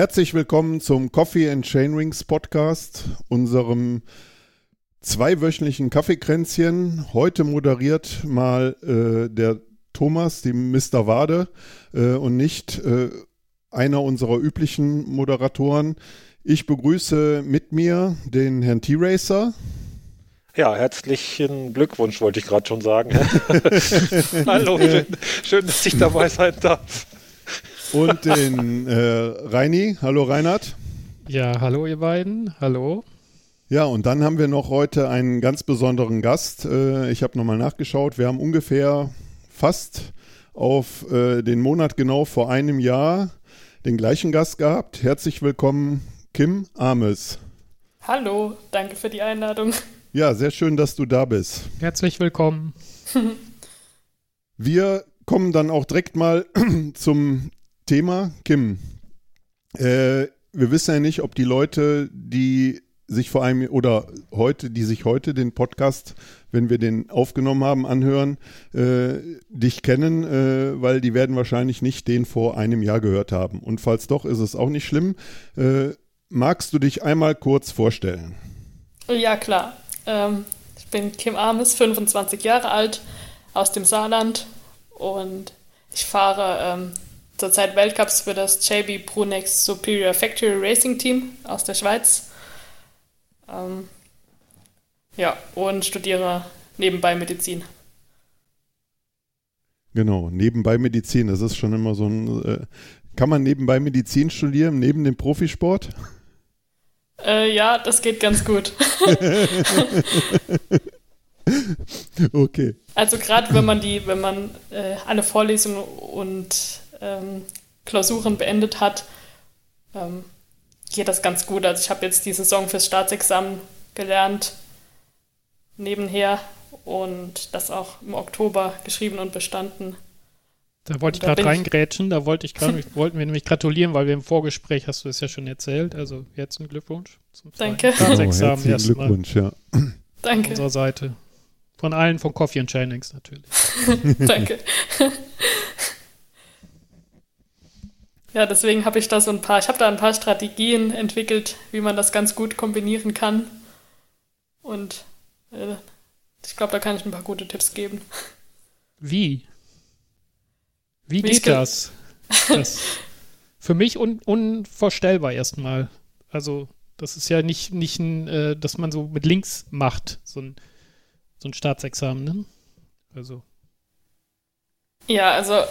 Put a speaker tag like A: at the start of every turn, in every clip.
A: Herzlich willkommen zum Coffee and Chainrings Podcast, unserem zweiwöchentlichen Kaffeekränzchen. Heute moderiert mal äh, der Thomas, die Mr. Wade, äh, und nicht äh, einer unserer üblichen Moderatoren. Ich begrüße mit mir den Herrn T-Racer.
B: Ja, herzlichen Glückwunsch, wollte ich gerade schon sagen. Hallo, schön, schön, dass ich dabei sein darf.
A: Und den äh, Reini. Hallo Reinhard.
C: Ja, hallo ihr beiden. Hallo.
A: Ja, und dann haben wir noch heute einen ganz besonderen Gast. Äh, ich habe nochmal nachgeschaut. Wir haben ungefähr fast auf äh, den Monat genau vor einem Jahr den gleichen Gast gehabt. Herzlich willkommen, Kim Ames.
D: Hallo, danke für die Einladung.
A: Ja, sehr schön, dass du da bist.
C: Herzlich willkommen.
A: Wir kommen dann auch direkt mal zum Thema, Kim. Äh, wir wissen ja nicht, ob die Leute, die sich vor allem oder heute, die sich heute den Podcast, wenn wir den aufgenommen haben, anhören, äh, dich kennen, äh, weil die werden wahrscheinlich nicht den vor einem Jahr gehört haben. Und falls doch, ist es auch nicht schlimm. Äh, magst du dich einmal kurz vorstellen?
D: Ja, klar. Ähm, ich bin Kim Ames, 25 Jahre alt, aus dem Saarland und ich fahre ähm, zurzeit Weltcups für das JB Brunex Superior Factory Racing Team aus der Schweiz. Ähm, ja, und studiere nebenbei Medizin.
A: Genau, nebenbei Medizin, das ist schon immer so ein. Äh, kann man nebenbei Medizin studieren, neben dem Profisport?
D: Äh, ja, das geht ganz gut.
A: okay.
D: Also gerade wenn man die, wenn man äh, alle Vorlesungen und ähm, Klausuren beendet hat, ähm, geht das ganz gut. Also ich habe jetzt die Saison fürs Staatsexamen gelernt, nebenher und das auch im Oktober geschrieben und bestanden.
C: Da wollte ich gerade reingrätschen, da wollte ich grad, wollten wir nämlich gratulieren, weil wir im Vorgespräch hast du es ja schon erzählt. Also herzlichen Glückwunsch
D: zum Danke.
A: Staatsexamen. Oh, herzlichen Glückwunsch, ja.
D: Danke.
C: Von unserer Seite. Von allen von Coffee and Chainings natürlich.
D: Danke. Ja, deswegen habe ich da so ein paar, ich habe da ein paar Strategien entwickelt, wie man das ganz gut kombinieren kann. Und äh, ich glaube, da kann ich ein paar gute Tipps geben.
C: Wie? Wie, Wie geht das? das? Für mich un unvorstellbar erstmal. Also, das ist ja nicht, nicht ein, äh, dass man so mit links macht, so ein, so ein Staatsexamen, ne? Also.
D: Ja, also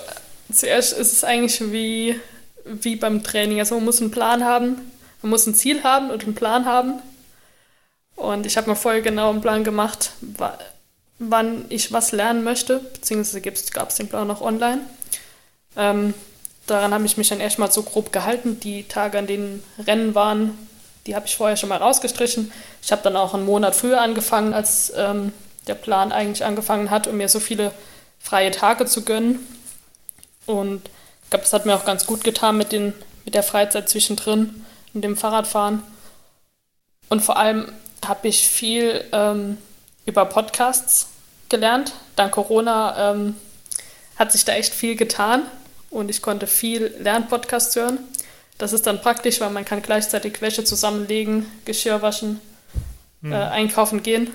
D: zuerst ist es eigentlich wie wie beim Training. Also man muss einen Plan haben, man muss ein Ziel haben und einen Plan haben. Und ich habe mir vorher genau einen Plan gemacht, wann ich was lernen möchte, beziehungsweise gab es den Plan auch online. Ähm, daran habe ich mich dann erstmal so grob gehalten. Die Tage, an denen Rennen waren, die habe ich vorher schon mal rausgestrichen. Ich habe dann auch einen Monat früher angefangen, als ähm, der Plan eigentlich angefangen hat, um mir so viele freie Tage zu gönnen. Und ich glaube, das hat mir auch ganz gut getan mit, den, mit der Freizeit zwischendrin und dem Fahrradfahren. Und vor allem habe ich viel ähm, über Podcasts gelernt. Dank Corona ähm, hat sich da echt viel getan und ich konnte viel Lernpodcasts hören. Das ist dann praktisch, weil man kann gleichzeitig Wäsche zusammenlegen, Geschirr waschen, hm. äh, einkaufen gehen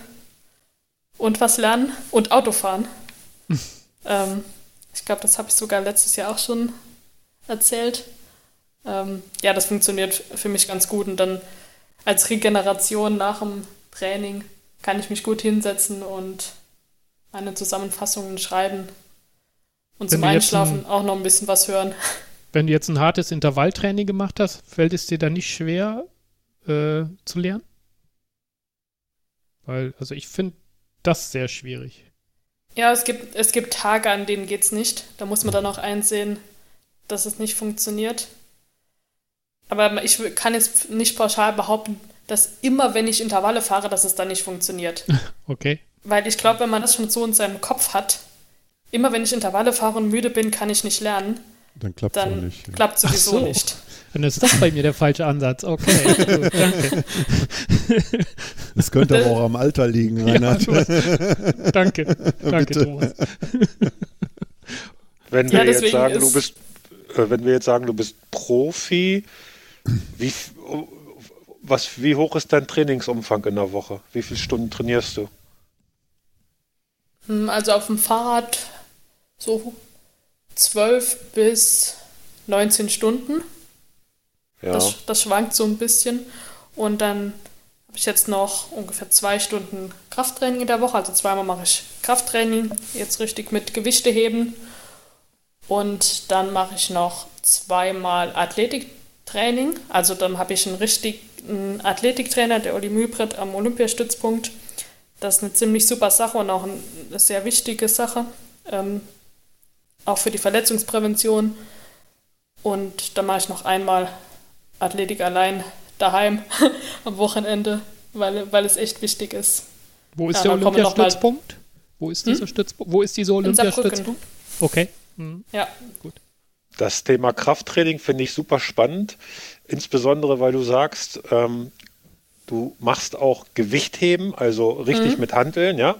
D: und was lernen und Autofahren. ähm, ich glaube, das habe ich sogar letztes Jahr auch schon erzählt. Ähm, ja, das funktioniert für mich ganz gut. Und dann als Regeneration nach dem Training kann ich mich gut hinsetzen und meine Zusammenfassungen schreiben und wenn zum Einschlafen ein, auch noch ein bisschen was hören.
C: Wenn du jetzt ein hartes Intervalltraining gemacht hast, fällt es dir dann nicht schwer äh, zu lernen? Weil, also ich finde das sehr schwierig.
D: Ja, es gibt, es gibt Tage, an denen geht es nicht. Da muss man dann auch einsehen, dass es nicht funktioniert. Aber ich kann jetzt nicht pauschal behaupten, dass immer, wenn ich Intervalle fahre, dass es dann nicht funktioniert.
C: Okay.
D: Weil ich glaube, wenn man das schon so in seinem Kopf hat, immer wenn ich Intervalle fahre und müde bin, kann ich nicht lernen.
A: Dann klappt es nicht.
D: Klappt sowieso so. nicht.
C: Dann ist das bei mir der falsche Ansatz. Okay, gut, danke.
A: Das könnte aber auch am Alter liegen, Reinhard. Ja,
C: danke, danke, Thomas.
B: Wenn wir ja, jetzt sagen, du bist, äh, wenn wir jetzt sagen, du bist Profi, Wie, was, wie hoch ist dein Trainingsumfang in der Woche? Wie viele Stunden trainierst du?
D: Hm, also auf dem Fahrrad so 12 bis 19 Stunden. Ja. Das, das schwankt so ein bisschen. Und dann habe ich jetzt noch ungefähr zwei Stunden Krafttraining in der Woche. Also zweimal mache ich Krafttraining, jetzt richtig mit Gewichte heben. Und dann mache ich noch zweimal Athletiktraining. Also dann habe ich einen richtigen Athletiktrainer, der Oli Mühlbrett am Olympiastützpunkt. Das ist eine ziemlich super Sache und auch eine sehr wichtige Sache. Ähm, auch für die Verletzungsprävention. Und dann mache ich noch einmal Athletik allein daheim am Wochenende, weil, weil es echt wichtig ist.
C: Wo ist ja, der Olympiastützpunkt? Wo ist dieser hm? Stützpunkt? Wo ist dieser Olympiastützpunkt? Okay.
D: Hm. Ja.
B: Gut. Das Thema Krafttraining finde ich super spannend, insbesondere weil du sagst, ähm, du machst auch Gewichtheben, also richtig mhm. mit Handeln, ja.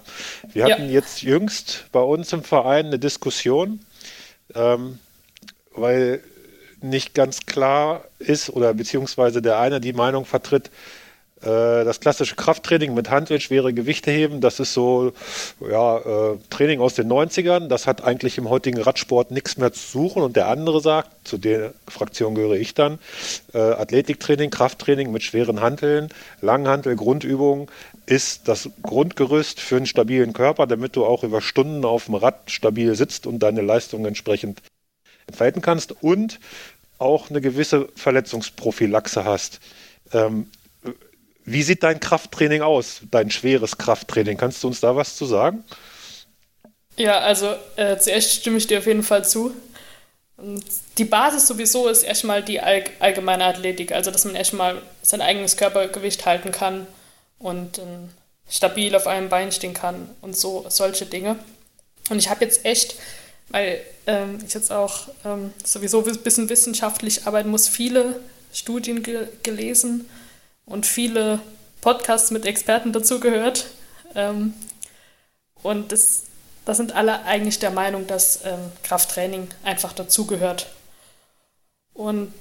B: Wir hatten ja. jetzt jüngst bei uns im Verein eine Diskussion, ähm, weil nicht ganz klar ist oder beziehungsweise der eine die Meinung vertritt, äh, das klassische Krafttraining mit Handeln, schwere Gewichte heben, das ist so ja, äh, Training aus den 90ern. Das hat eigentlich im heutigen Radsport nichts mehr zu suchen. Und der andere sagt, zu der Fraktion gehöre ich dann, äh, Athletiktraining, Krafttraining mit schweren Handeln, Langhantel, Grundübungen ist das Grundgerüst für einen stabilen Körper, damit du auch über Stunden auf dem Rad stabil sitzt und deine Leistung entsprechend entfalten kannst und auch eine gewisse Verletzungsprophylaxe hast. Ähm, wie sieht dein Krafttraining aus, dein schweres Krafttraining? Kannst du uns da was zu sagen?
D: Ja, also äh, zuerst stimme ich dir auf jeden Fall zu. Die Basis sowieso ist erstmal die all allgemeine Athletik, also dass man erstmal sein eigenes Körpergewicht halten kann und äh, stabil auf einem Bein stehen kann und so solche Dinge. Und ich habe jetzt echt, weil ähm, ich jetzt auch ähm, sowieso ein bisschen wissenschaftlich arbeiten muss, viele Studien ge gelesen und viele Podcasts mit Experten dazu gehört. Ähm, und das, das sind alle eigentlich der Meinung, dass ähm, Krafttraining einfach dazugehört. Und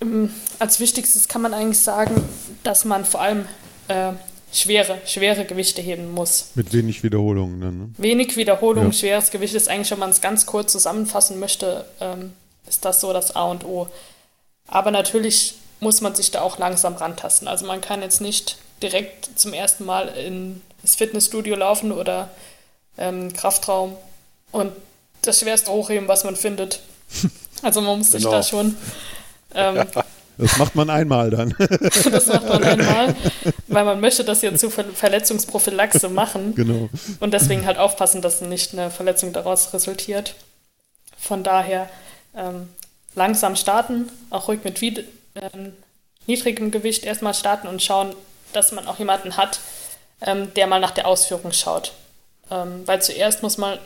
D: ähm, als wichtigstes kann man eigentlich sagen, dass man vor allem äh, schwere, schwere Gewichte heben muss.
A: Mit wenig Wiederholungen dann, ne?
D: Wenig Wiederholung, ja. schweres Gewicht ist eigentlich, wenn man es ganz kurz zusammenfassen möchte, ähm, ist das so das A und O. Aber natürlich muss man sich da auch langsam rantasten. Also man kann jetzt nicht direkt zum ersten Mal in das Fitnessstudio laufen oder ähm, Kraftraum und das schwerste hochheben, was man findet. Also man muss sich genau. da schon. Ähm,
A: das macht man einmal dann.
D: das macht man einmal, weil man möchte das ja zur Ver Verletzungsprophylaxe machen.
A: Genau.
D: Und deswegen halt aufpassen, dass nicht eine Verletzung daraus resultiert. Von daher ähm, langsam starten, auch ruhig mit ähm, niedrigem Gewicht erstmal starten und schauen, dass man auch jemanden hat, ähm, der mal nach der Ausführung schaut. Ähm, weil zuerst muss man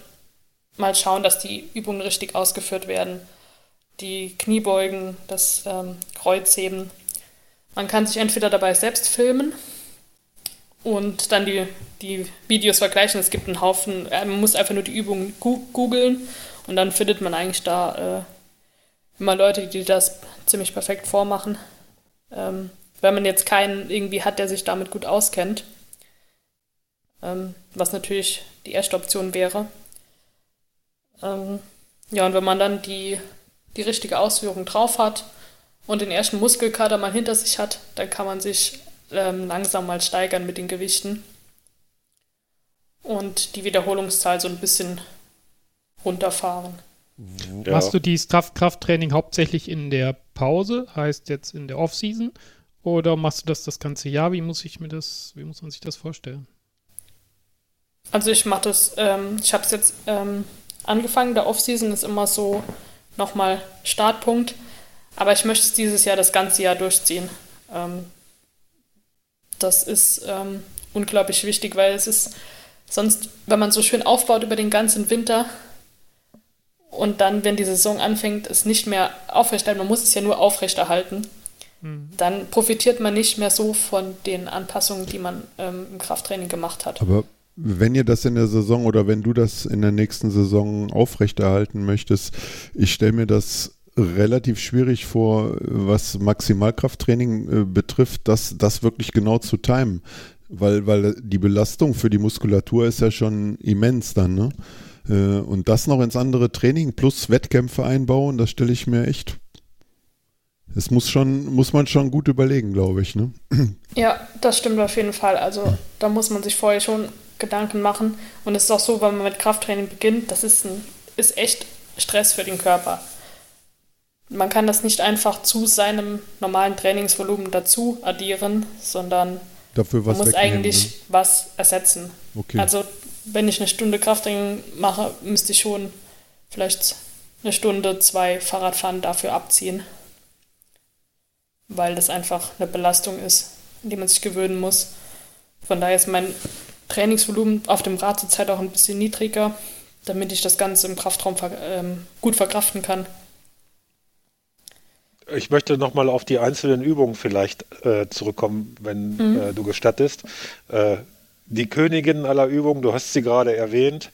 D: mal schauen, dass die Übungen richtig ausgeführt werden. Die Kniebeugen, das ähm, Kreuzheben. Man kann sich entweder dabei selbst filmen und dann die, die Videos vergleichen. Es gibt einen Haufen, äh, man muss einfach nur die Übungen googeln und dann findet man eigentlich da äh, immer Leute, die das ziemlich perfekt vormachen. Ähm, wenn man jetzt keinen irgendwie hat, der sich damit gut auskennt. Ähm, was natürlich die erste Option wäre. Ähm, ja, und wenn man dann die, die richtige Ausführung drauf hat und den ersten Muskelkater mal hinter sich hat, dann kann man sich ähm, langsam mal steigern mit den Gewichten und die Wiederholungszahl so ein bisschen runterfahren.
C: Ja. Machst du dieses Krafttraining hauptsächlich in der Pause, heißt jetzt in der Offseason, oder machst du das das ganze Jahr? Wie muss ich mir das, wie muss man sich das vorstellen?
D: Also ich mache das, ähm, ich habe es jetzt ähm, angefangen. Der Offseason ist immer so nochmal Startpunkt, aber ich möchte es dieses Jahr das ganze Jahr durchziehen. Ähm, das ist ähm, unglaublich wichtig, weil es ist sonst, wenn man so schön aufbaut über den ganzen Winter, und dann, wenn die Saison anfängt, es nicht mehr aufrechterhalten, man muss es ja nur aufrechterhalten, mhm. dann profitiert man nicht mehr so von den Anpassungen, die man ähm, im Krafttraining gemacht hat.
A: Aber wenn ihr das in der Saison oder wenn du das in der nächsten Saison aufrechterhalten möchtest, ich stelle mir das relativ schwierig vor, was Maximalkrafttraining äh, betrifft, das, das wirklich genau zu timen. Weil, weil die Belastung für die Muskulatur ist ja schon immens dann, ne? Äh, und das noch ins andere Training plus Wettkämpfe einbauen, das stelle ich mir echt. Es muss schon, muss man schon gut überlegen, glaube ich, ne?
D: Ja, das stimmt auf jeden Fall. Also da muss man sich vorher schon Gedanken machen. Und es ist auch so, wenn man mit Krafttraining beginnt, das ist, ein, ist echt Stress für den Körper. Man kann das nicht einfach zu seinem normalen Trainingsvolumen dazu addieren, sondern
A: Dafür
D: man muss eigentlich ne? was ersetzen.
A: Okay.
D: Also wenn ich eine Stunde Krafttraining mache, müsste ich schon vielleicht eine Stunde, zwei Fahrradfahren dafür abziehen. Weil das einfach eine Belastung ist, an die man sich gewöhnen muss. Von daher ist mein Trainingsvolumen auf dem Rad zurzeit auch ein bisschen niedriger, damit ich das Ganze im Kraftraum ähm, gut verkraften kann.
B: Ich möchte nochmal auf die einzelnen Übungen vielleicht äh, zurückkommen, wenn mhm. äh, du gestattest. Äh, die Königin aller Übungen, du hast sie gerade erwähnt,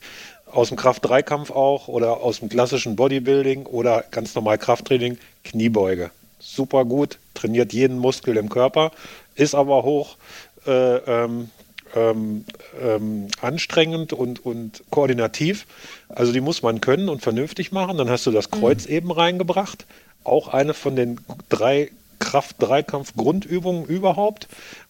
B: aus dem Kraft-3-Kampf auch oder aus dem klassischen Bodybuilding oder ganz normal Krafttraining, Kniebeuge. Super gut, trainiert jeden Muskel im Körper, ist aber hoch äh, ähm, ähm, ähm, anstrengend und, und koordinativ. Also die muss man können und vernünftig machen. Dann hast du das Kreuz mhm. eben reingebracht. Auch eine von den drei Kraft-Dreikampf-Grundübungen überhaupt.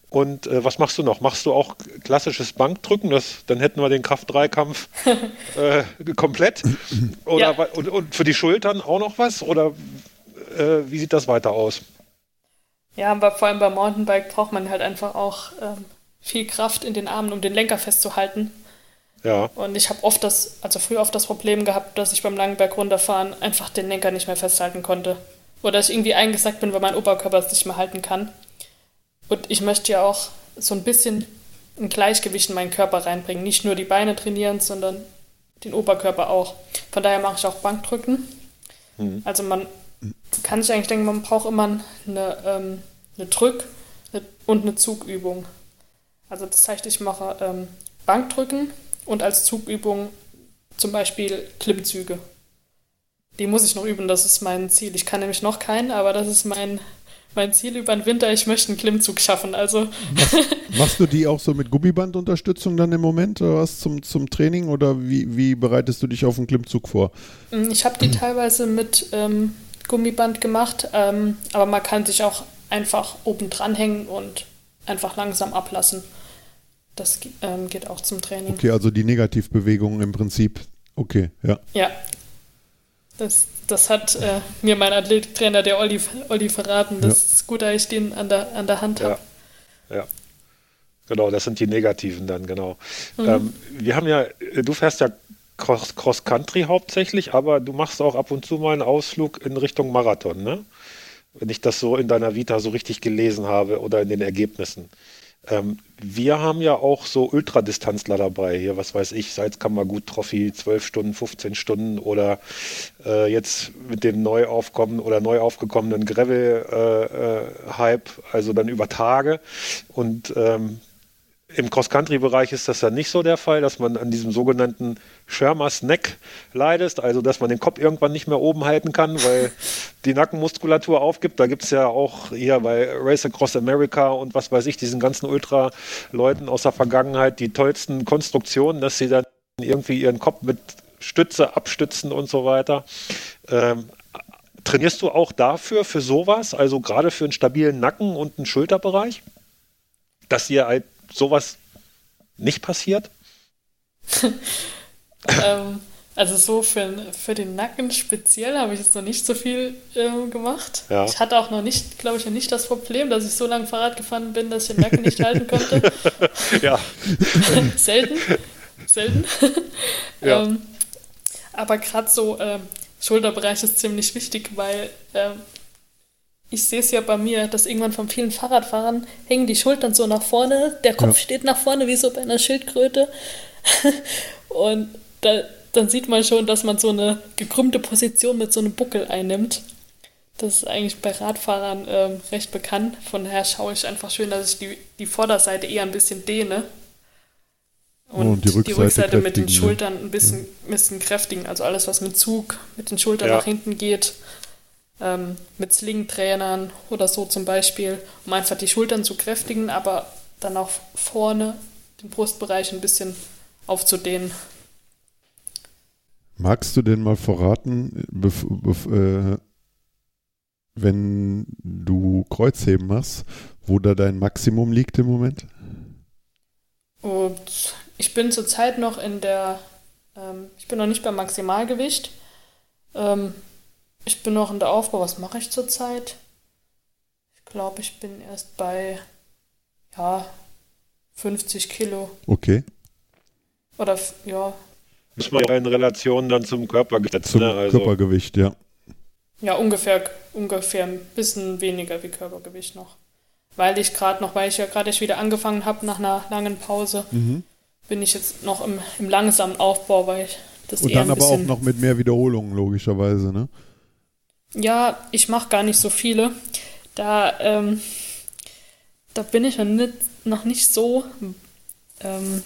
B: Und äh, was machst du noch? Machst du auch klassisches Bankdrücken? Das, dann hätten wir den Kraft-Dreikampf äh, komplett. Oder, ja. und, und, für die Schultern auch noch was? Oder äh, wie sieht das weiter aus?
D: Ja, aber vor allem beim Mountainbike braucht man halt einfach auch ähm, viel Kraft in den Armen, um den Lenker festzuhalten.
B: Ja.
D: Und ich habe oft das, also früher oft das Problem gehabt, dass ich beim langen Berg runterfahren einfach den Lenker nicht mehr festhalten konnte. Oder dass ich irgendwie eingesackt bin, weil mein Oberkörper es nicht mehr halten kann. Und ich möchte ja auch so ein bisschen ein Gleichgewicht in meinen Körper reinbringen. Nicht nur die Beine trainieren, sondern den Oberkörper auch. Von daher mache ich auch Bankdrücken. Mhm. Also man kann sich eigentlich denken, man braucht immer eine, ähm, eine Drück- und eine Zugübung. Also das heißt, ich mache ähm, Bankdrücken und als Zugübung zum Beispiel Klimmzüge. Die muss ich noch üben, das ist mein Ziel. Ich kann nämlich noch keinen, aber das ist mein, mein Ziel über den Winter. Ich möchte einen Klimmzug schaffen. Also
A: machst, machst du die auch so mit Gummibandunterstützung dann im Moment oder was zum, zum Training oder wie, wie bereitest du dich auf einen Klimmzug vor?
D: Mm, ich habe die teilweise mit ähm, Gummiband gemacht, ähm, aber man kann sich auch einfach oben dranhängen und einfach langsam ablassen. Das ähm, geht auch zum Training.
A: Okay, also die Negativbewegungen im Prinzip. Okay, ja.
D: Ja. Das, das hat äh, mir mein Athletiktrainer, der Olli, Olli verraten. Das ja. ist gut, dass ich den an der, an der Hand habe.
B: Ja. ja. Genau, das sind die Negativen dann, genau. Mhm. Ähm, wir haben ja, du fährst ja Cross, Cross Country hauptsächlich, aber du machst auch ab und zu mal einen Ausflug in Richtung Marathon, ne? Wenn ich das so in deiner Vita so richtig gelesen habe oder in den Ergebnissen. Ähm, wir haben ja auch so Ultradistanzler dabei. Hier, was weiß ich, Salzkammergut Trophy, 12 Stunden, 15 Stunden oder äh, jetzt mit dem neu aufkommen oder neu aufgekommenen Gravel-Hype, äh, äh, also dann über Tage. Und ähm, im Cross-Country-Bereich ist das ja nicht so der Fall, dass man an diesem sogenannten Schirmers Neck leidet, also dass man den Kopf irgendwann nicht mehr oben halten kann, weil die Nackenmuskulatur aufgibt. Da gibt es ja auch hier bei Race Across America und was weiß ich, diesen ganzen Ultra-Leuten aus der Vergangenheit die tollsten Konstruktionen, dass sie dann irgendwie ihren Kopf mit Stütze abstützen und so weiter. Ähm, trainierst du auch dafür, für sowas, also gerade für einen stabilen Nacken und einen Schulterbereich? Dass ihr halt sowas nicht passiert?
D: ähm, also so für, für den Nacken speziell habe ich jetzt noch nicht so viel ähm, gemacht. Ja. Ich hatte auch noch nicht, glaube ich, noch nicht das Problem, dass ich so lange Fahrrad gefahren bin, dass ich den Nacken nicht halten konnte.
B: ja.
D: Selten. Selten. Ja. ähm, aber gerade so ähm, Schulterbereich ist ziemlich wichtig, weil ähm, ich sehe es ja bei mir, dass irgendwann von vielen Fahrradfahrern hängen die Schultern so nach vorne, der Kopf ja. steht nach vorne wie so bei einer Schildkröte. und da, dann sieht man schon, dass man so eine gekrümmte Position mit so einem Buckel einnimmt. Das ist eigentlich bei Radfahrern ähm, recht bekannt. Von daher schaue ich einfach schön, dass ich die, die Vorderseite eher ein bisschen dehne. Und, oh, und die, Rückseite, die Rückseite mit den Schultern ein bisschen, ja. bisschen kräftigen. Also alles, was mit Zug mit den Schultern ja. nach hinten geht, ähm, mit Sling-Trainern oder so zum Beispiel, um einfach die Schultern zu kräftigen, aber dann auch vorne den Brustbereich ein bisschen aufzudehnen.
A: Magst du denn mal verraten, äh, wenn du Kreuzheben machst, wo da dein Maximum liegt im Moment?
D: Und ich bin zurzeit noch in der, ähm, ich bin noch nicht beim Maximalgewicht. Ähm, ich bin noch in der Aufbau. Was mache ich zurzeit? Ich glaube, ich bin erst bei, ja, 50 Kilo.
A: Okay.
D: Oder, ja.
B: Muss man ja in Relation dann zum Körpergewicht.
A: Zum ne? also, Körpergewicht, ja.
D: Ja, ungefähr, ungefähr ein bisschen weniger wie Körpergewicht noch. Weil ich gerade noch, weil ich ja gerade wieder angefangen habe nach einer langen Pause, mhm. bin ich jetzt noch im, im langsamen Aufbau, weil ich
A: das Und dann aber auch noch mit mehr Wiederholungen, logischerweise, ne?
D: Ja, ich mache gar nicht so viele. Da, ähm, da bin ich noch nicht, noch nicht so ähm,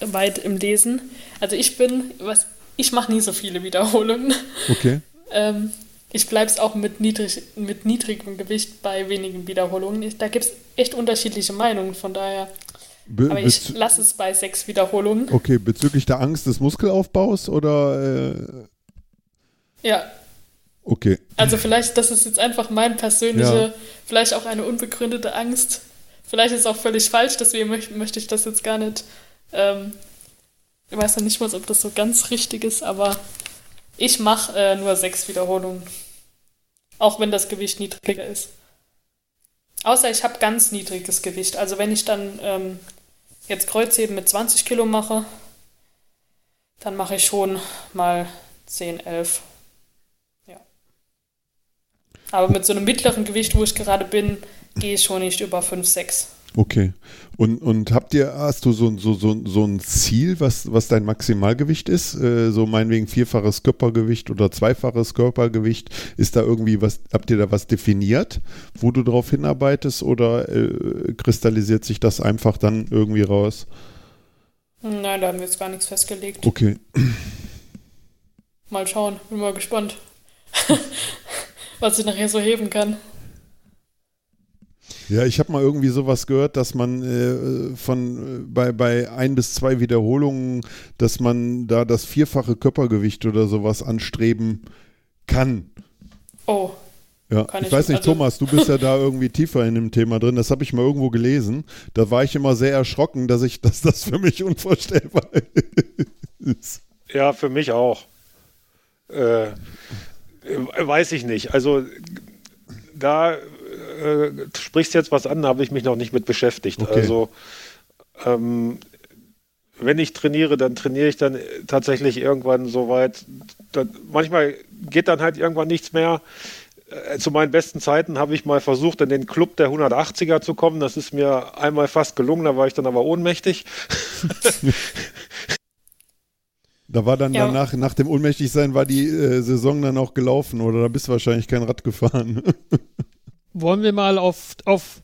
D: weit im Lesen. Also ich bin, was, ich mache nie so viele Wiederholungen.
A: Okay.
D: ähm, ich bleibe es auch mit, niedrig, mit niedrigem Gewicht bei wenigen Wiederholungen. Da gibt es echt unterschiedliche Meinungen, von daher. Be aber ich lasse es bei sechs Wiederholungen.
A: Okay, bezüglich der Angst des Muskelaufbaus oder? Äh
D: ja.
A: Okay.
D: Also vielleicht, das ist jetzt einfach mein persönliche, ja. vielleicht auch eine unbegründete Angst. Vielleicht ist es auch völlig falsch, deswegen möchte, möchte ich das jetzt gar nicht. Ähm, ich weiß noch nicht mal, ob das so ganz richtig ist, aber ich mache äh, nur sechs Wiederholungen. Auch wenn das Gewicht niedriger ist. Außer ich habe ganz niedriges Gewicht. Also wenn ich dann ähm, jetzt Kreuzheben mit 20 Kilo mache, dann mache ich schon mal 10, 11. Aber mit so einem mittleren Gewicht, wo ich gerade bin, gehe ich schon nicht über 5, 6.
A: Okay. Und, und habt ihr, hast du so, so, so, so ein Ziel, was, was dein Maximalgewicht ist? Äh, so meinetwegen vierfaches Körpergewicht oder zweifaches Körpergewicht. Ist da irgendwie was, habt ihr da was definiert, wo du darauf hinarbeitest oder äh, kristallisiert sich das einfach dann irgendwie raus?
D: Nein, da haben wir jetzt gar nichts festgelegt.
A: Okay.
D: Mal schauen, bin mal gespannt, was ich nachher so heben kann.
A: Ja, ich habe mal irgendwie sowas gehört, dass man äh, von äh, bei, bei ein bis zwei Wiederholungen, dass man da das vierfache Körpergewicht oder sowas anstreben kann.
D: Oh.
A: Ja, ich, ich, weiß nicht, also Thomas, du bist ja da irgendwie tiefer in dem Thema drin. Das habe ich mal irgendwo gelesen. Da war ich immer sehr erschrocken, dass ich, dass das für mich unvorstellbar ist.
B: Ja, für mich auch. Äh, weiß ich nicht. Also da äh, sprichst jetzt was an, da habe ich mich noch nicht mit beschäftigt. Okay. Also ähm, wenn ich trainiere, dann trainiere ich dann tatsächlich irgendwann so weit. Dann, manchmal geht dann halt irgendwann nichts mehr. Äh, zu meinen besten Zeiten habe ich mal versucht, in den Club der 180er zu kommen. Das ist mir einmal fast gelungen, da war ich dann aber ohnmächtig.
A: da war dann ja. danach, nach dem Ohnmächtigsein, war die äh, Saison dann auch gelaufen oder da bist du wahrscheinlich kein Rad gefahren.
C: Wollen wir mal auf, auf,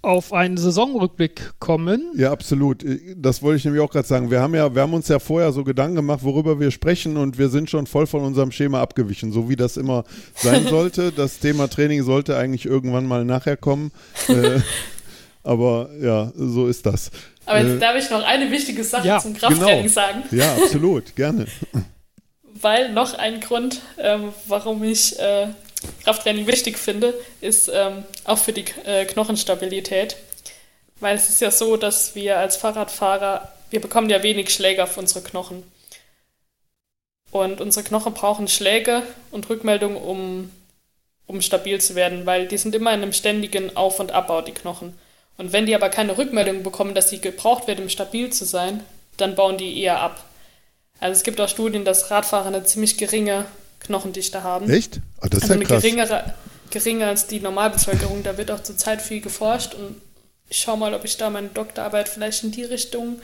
C: auf einen Saisonrückblick kommen?
A: Ja, absolut. Das wollte ich nämlich auch gerade sagen. Wir haben ja, wir haben uns ja vorher so Gedanken gemacht, worüber wir sprechen und wir sind schon voll von unserem Schema abgewichen, so wie das immer sein sollte. das Thema Training sollte eigentlich irgendwann mal nachher kommen. äh, aber ja, so ist das.
D: Aber jetzt äh, darf ich noch eine wichtige Sache ja, zum Krafttraining genau. sagen.
A: Ja, absolut, gerne.
D: Weil noch ein Grund, äh, warum ich äh, Krafttraining wichtig finde, ist ähm, auch für die äh, Knochenstabilität. Weil es ist ja so, dass wir als Fahrradfahrer, wir bekommen ja wenig Schläge auf unsere Knochen. Und unsere Knochen brauchen Schläge und Rückmeldungen, um, um stabil zu werden, weil die sind immer in einem ständigen Auf- und Abbau, die Knochen. Und wenn die aber keine Rückmeldung bekommen, dass sie gebraucht werden, um stabil zu sein, dann bauen die eher ab. Also es gibt auch Studien, dass Radfahrer eine ziemlich geringe Knochendichte haben.
A: Echt?
D: Oh, das ist also ja krass. Geringere, geringer als die Normalbevölkerung. Da wird auch zurzeit viel geforscht und ich schaue mal, ob ich da meine Doktorarbeit vielleicht in die Richtung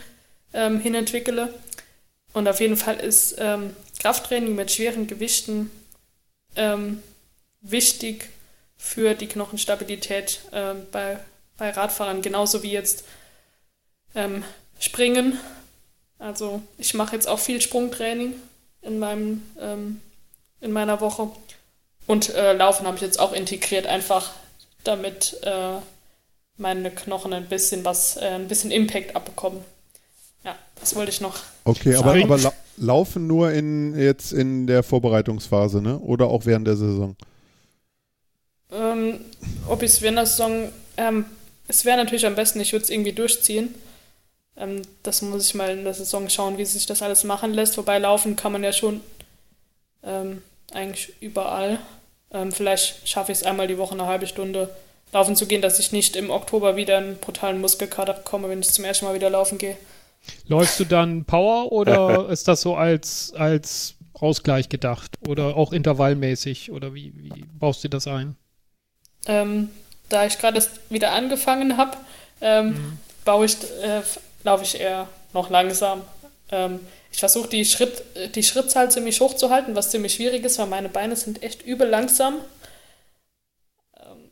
D: ähm, hin entwickle. Und auf jeden Fall ist ähm, Krafttraining mit schweren Gewichten ähm, wichtig für die Knochenstabilität ähm, bei, bei Radfahrern, genauso wie jetzt ähm, Springen. Also ich mache jetzt auch viel Sprungtraining in meinem ähm, in meiner Woche. Und äh, Laufen habe ich jetzt auch integriert, einfach damit äh, meine Knochen ein bisschen was, äh, ein bisschen Impact abbekommen. Ja, das wollte ich noch.
A: Okay, sagen. aber, aber la laufen nur in jetzt in der Vorbereitungsphase, ne? Oder auch während der Saison?
D: Ähm, ob ich es während der Saison, ähm, es wäre natürlich am besten, ich würde es irgendwie durchziehen. Ähm, das muss ich mal in der Saison schauen, wie sich das alles machen lässt. Wobei laufen kann man ja schon ähm, eigentlich überall. Ähm, vielleicht schaffe ich es einmal die Woche eine halbe Stunde laufen zu gehen, dass ich nicht im Oktober wieder einen brutalen Muskelkater bekomme, wenn ich zum ersten Mal wieder laufen gehe.
C: Läufst du dann Power oder ist das so als, als Ausgleich gedacht oder auch intervallmäßig oder wie, wie baust du das ein?
D: Ähm, da ich gerade wieder angefangen habe, ähm, mhm. baue ich, äh, laufe ich eher noch langsam. Ähm, ich versuche die, Schritt, die Schrittzahl ziemlich hoch zu halten, was ziemlich schwierig ist, weil meine Beine sind echt übel langsam. Ähm,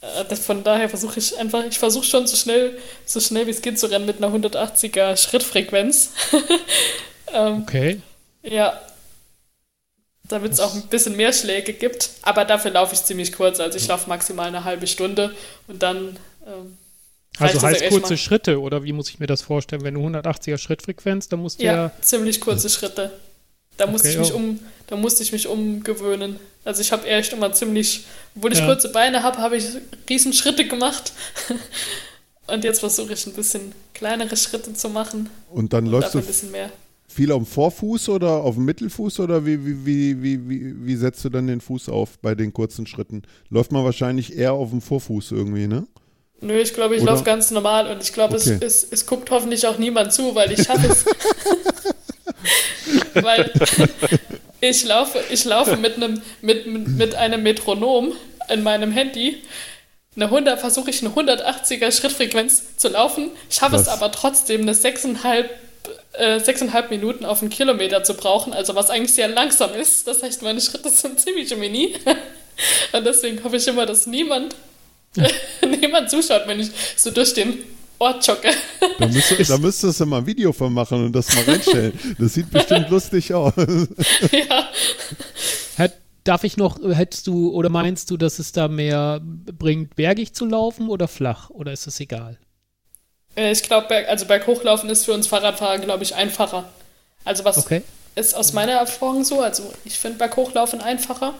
D: äh, von daher versuche ich einfach, ich versuche schon so schnell, so schnell wie es geht zu rennen mit einer 180er Schrittfrequenz.
C: ähm, okay.
D: Ja. Damit es auch ein bisschen mehr Schläge gibt. Aber dafür laufe ich ziemlich kurz. Also ich laufe maximal eine halbe Stunde und dann ähm,
C: also heißt kurze Schritte oder wie muss ich mir das vorstellen? Wenn du 180er Schrittfrequenz, dann musst du ja.
D: Ja, ziemlich kurze Schritte. Da musste okay, ich mich um, da musste ich mich umgewöhnen. Also ich habe echt immer ziemlich, obwohl ich ja. kurze Beine habe, habe ich riesen Schritte gemacht. Und jetzt versuche ich ein bisschen kleinere Schritte zu machen.
A: Und dann und läufst du ein bisschen mehr. Viel auf dem Vorfuß oder auf dem Mittelfuß oder wie, wie, wie, wie, wie, wie setzt du dann den Fuß auf bei den kurzen Schritten? Läuft man wahrscheinlich eher auf dem Vorfuß irgendwie, ne?
D: Nö, ich glaube, ich laufe ganz normal und ich glaube, okay. es, es, es guckt hoffentlich auch niemand zu, weil ich schaffe es. weil ich laufe, ich laufe mit einem, mit, mit einem Metronom in meinem Handy. Eine 100, versuche ich eine 180er Schrittfrequenz zu laufen, schaffe es aber trotzdem eine 6,5 äh, 6,5 Minuten auf einen Kilometer zu brauchen, also was eigentlich sehr langsam ist. Das heißt, meine Schritte sind ziemlich mini. Und deswegen hoffe ich immer, dass niemand niemand zuschaut, wenn ich so durch den Ort jogge.
A: Da, müsste, da müsstest du mal ein Video von machen und das mal reinstellen. Das sieht bestimmt lustig aus. ja.
C: Darf ich noch, hättest du oder meinst du, dass es da mehr bringt, bergig zu laufen oder flach? Oder ist das egal?
D: Äh, ich glaube, also Berghochlaufen ist für uns Fahrradfahrer, glaube ich, einfacher. Also was okay. ist aus meiner Erfahrung so? Also ich finde Berghochlaufen einfacher.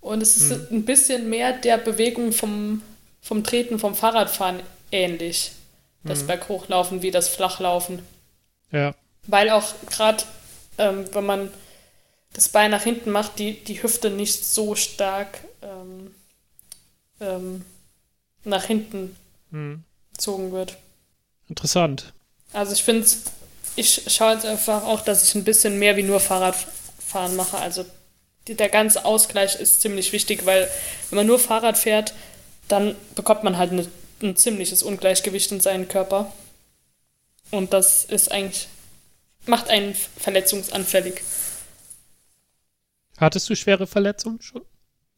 D: Und es ist hm. ein bisschen mehr der Bewegung vom, vom Treten, vom Fahrradfahren ähnlich. Das hm. Berghochlaufen wie das Flachlaufen.
C: Ja.
D: Weil auch gerade, ähm, wenn man das Bein nach hinten macht, die, die Hüfte nicht so stark ähm, ähm, nach hinten hm. Gezogen wird.
C: Interessant.
D: Also ich finde ich schaue jetzt einfach auch, dass ich ein bisschen mehr wie nur Fahrradfahren mache. Also der ganze Ausgleich ist ziemlich wichtig, weil wenn man nur Fahrrad fährt, dann bekommt man halt eine, ein ziemliches Ungleichgewicht in seinen Körper. Und das ist eigentlich, macht einen verletzungsanfällig.
C: Hattest du schwere Verletzungen schon?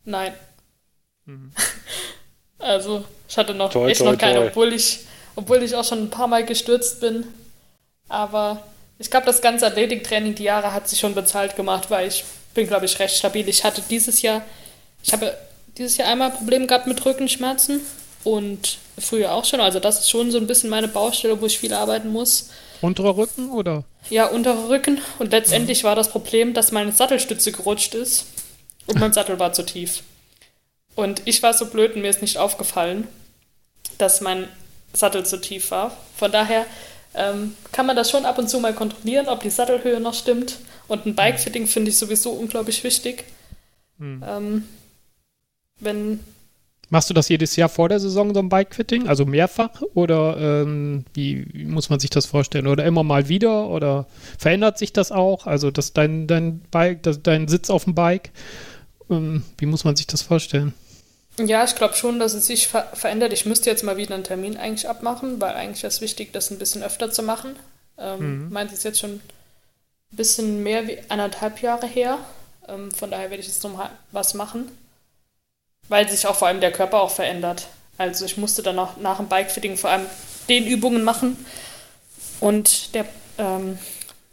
D: Nein. Mhm. Also, ich hatte noch toi, echt toi, noch keine, toi. obwohl ich, obwohl ich auch schon ein paar Mal gestürzt bin. Aber ich glaube, das ganze Athletiktraining, die Jahre hat sich schon bezahlt gemacht, weil ich bin, glaube ich, recht stabil. Ich hatte dieses Jahr, ich habe dieses Jahr einmal Probleme gehabt mit Rückenschmerzen und früher auch schon. Also das ist schon so ein bisschen meine Baustelle, wo ich viel arbeiten muss.
C: Unterer Rücken oder?
D: Ja, unterer Rücken. Und letztendlich mhm. war das Problem, dass meine Sattelstütze gerutscht ist und mein Sattel war zu tief. Und ich war so blöd und mir ist nicht aufgefallen, dass mein Sattel zu tief war. Von daher ähm, kann man das schon ab und zu mal kontrollieren, ob die Sattelhöhe noch stimmt. Und ein Bike-Fitting finde ich sowieso unglaublich wichtig. Hm. Ähm, wenn
C: Machst du das jedes Jahr vor der Saison so ein Bike-Fitting? Also mehrfach? Oder ähm, wie, wie, muss man sich das vorstellen? Oder immer mal wieder? Oder verändert sich das auch? Also dass dein, dein Bike, dass dein Sitz auf dem Bike, ähm, wie muss man sich das vorstellen?
D: Ja, ich glaube schon, dass es sich ver verändert. Ich müsste jetzt mal wieder einen Termin eigentlich abmachen, weil eigentlich ist es wichtig, das ein bisschen öfter zu machen. Ähm, mhm. Meint es jetzt schon ein bisschen mehr wie anderthalb Jahre her. Ähm, von daher werde ich jetzt noch was machen. Weil sich auch vor allem der Körper auch verändert. Also ich musste dann auch nach dem Bikefitting vor allem den Übungen machen. Und der ähm,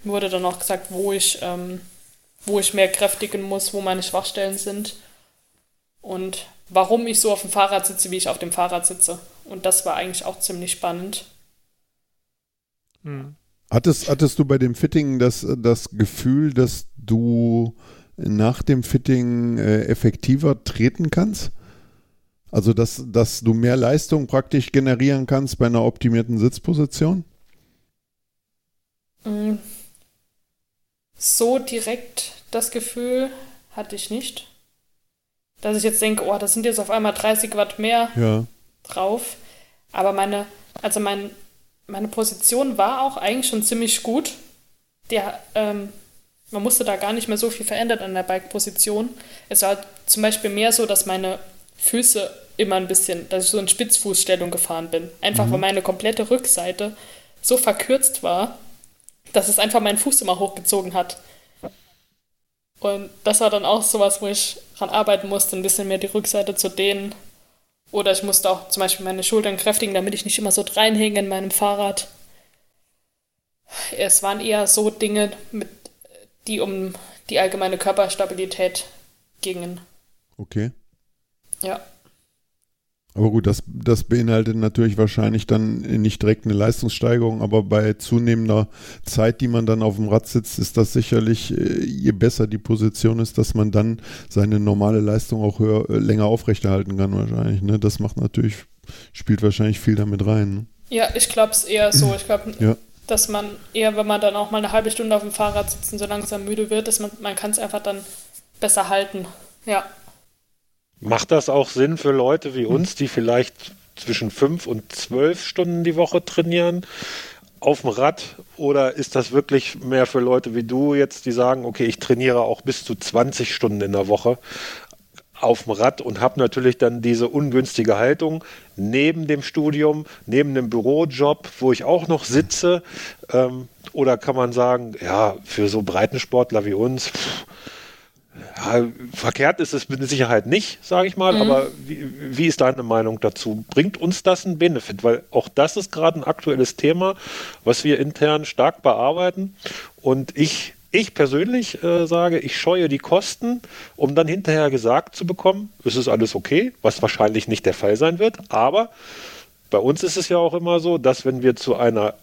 D: wurde dann auch gesagt, wo ich ähm, wo ich mehr kräftigen muss, wo meine Schwachstellen sind und warum ich so auf dem Fahrrad sitze, wie ich auf dem Fahrrad sitze. Und das war eigentlich auch ziemlich spannend.
A: Hm. Hattest, hattest du bei dem Fitting das, das Gefühl, dass du nach dem Fitting äh, effektiver treten kannst? Also, dass, dass du mehr Leistung praktisch generieren kannst bei einer optimierten Sitzposition?
D: Mm. So direkt das Gefühl hatte ich nicht. Dass ich jetzt denke, oh, das sind jetzt auf einmal 30 Watt mehr
A: ja.
D: drauf. Aber meine, also mein, meine Position war auch eigentlich schon ziemlich gut. Der, ähm, man musste da gar nicht mehr so viel verändern an der Bike-Position. Es war zum Beispiel mehr so, dass meine Füße immer ein bisschen, dass ich so in Spitzfußstellung gefahren bin. Einfach mhm. weil meine komplette Rückseite so verkürzt war, dass es einfach meinen Fuß immer hochgezogen hat. Und das war dann auch sowas, wo ich dran arbeiten musste, ein bisschen mehr die Rückseite zu dehnen. Oder ich musste auch zum Beispiel meine Schultern kräftigen, damit ich nicht immer so reinhänge in meinem Fahrrad. Es waren eher so Dinge, mit, die um die allgemeine Körperstabilität gingen.
A: Okay.
D: Ja.
A: Aber gut, das, das beinhaltet natürlich wahrscheinlich dann nicht direkt eine Leistungssteigerung, aber bei zunehmender Zeit, die man dann auf dem Rad sitzt, ist das sicherlich, äh, je besser die Position ist, dass man dann seine normale Leistung auch höher, äh, länger aufrechterhalten kann wahrscheinlich. Ne? Das macht natürlich, spielt wahrscheinlich viel damit rein. Ne?
D: Ja, ich glaube es eher so. Ich glaube, ja. dass man eher, wenn man dann auch mal eine halbe Stunde auf dem Fahrrad sitzt und so langsam müde wird, dass man, man kann es einfach dann besser halten. Ja.
B: Macht das auch Sinn für Leute wie uns, die vielleicht zwischen fünf und zwölf Stunden die Woche trainieren auf dem Rad? Oder ist das wirklich mehr für Leute wie du jetzt, die sagen, okay, ich trainiere auch bis zu 20 Stunden in der Woche auf dem Rad und habe natürlich dann diese ungünstige Haltung neben dem Studium, neben dem Bürojob, wo ich auch noch sitze? Ähm, oder kann man sagen, ja, für so Breitensportler wie uns, pff, ja, verkehrt ist es mit Sicherheit nicht, sage ich mal, mhm. aber wie, wie, ist deine Meinung dazu? Bringt uns das einen Benefit? Weil auch das ist gerade ein aktuelles Thema, was wir intern stark bearbeiten. Und ich, ich persönlich äh, sage, ich scheue die Kosten, um dann hinterher gesagt zu bekommen, es ist alles okay, was wahrscheinlich nicht der Fall sein wird. Aber bei uns ist es ja auch immer so, dass wenn wir zu einer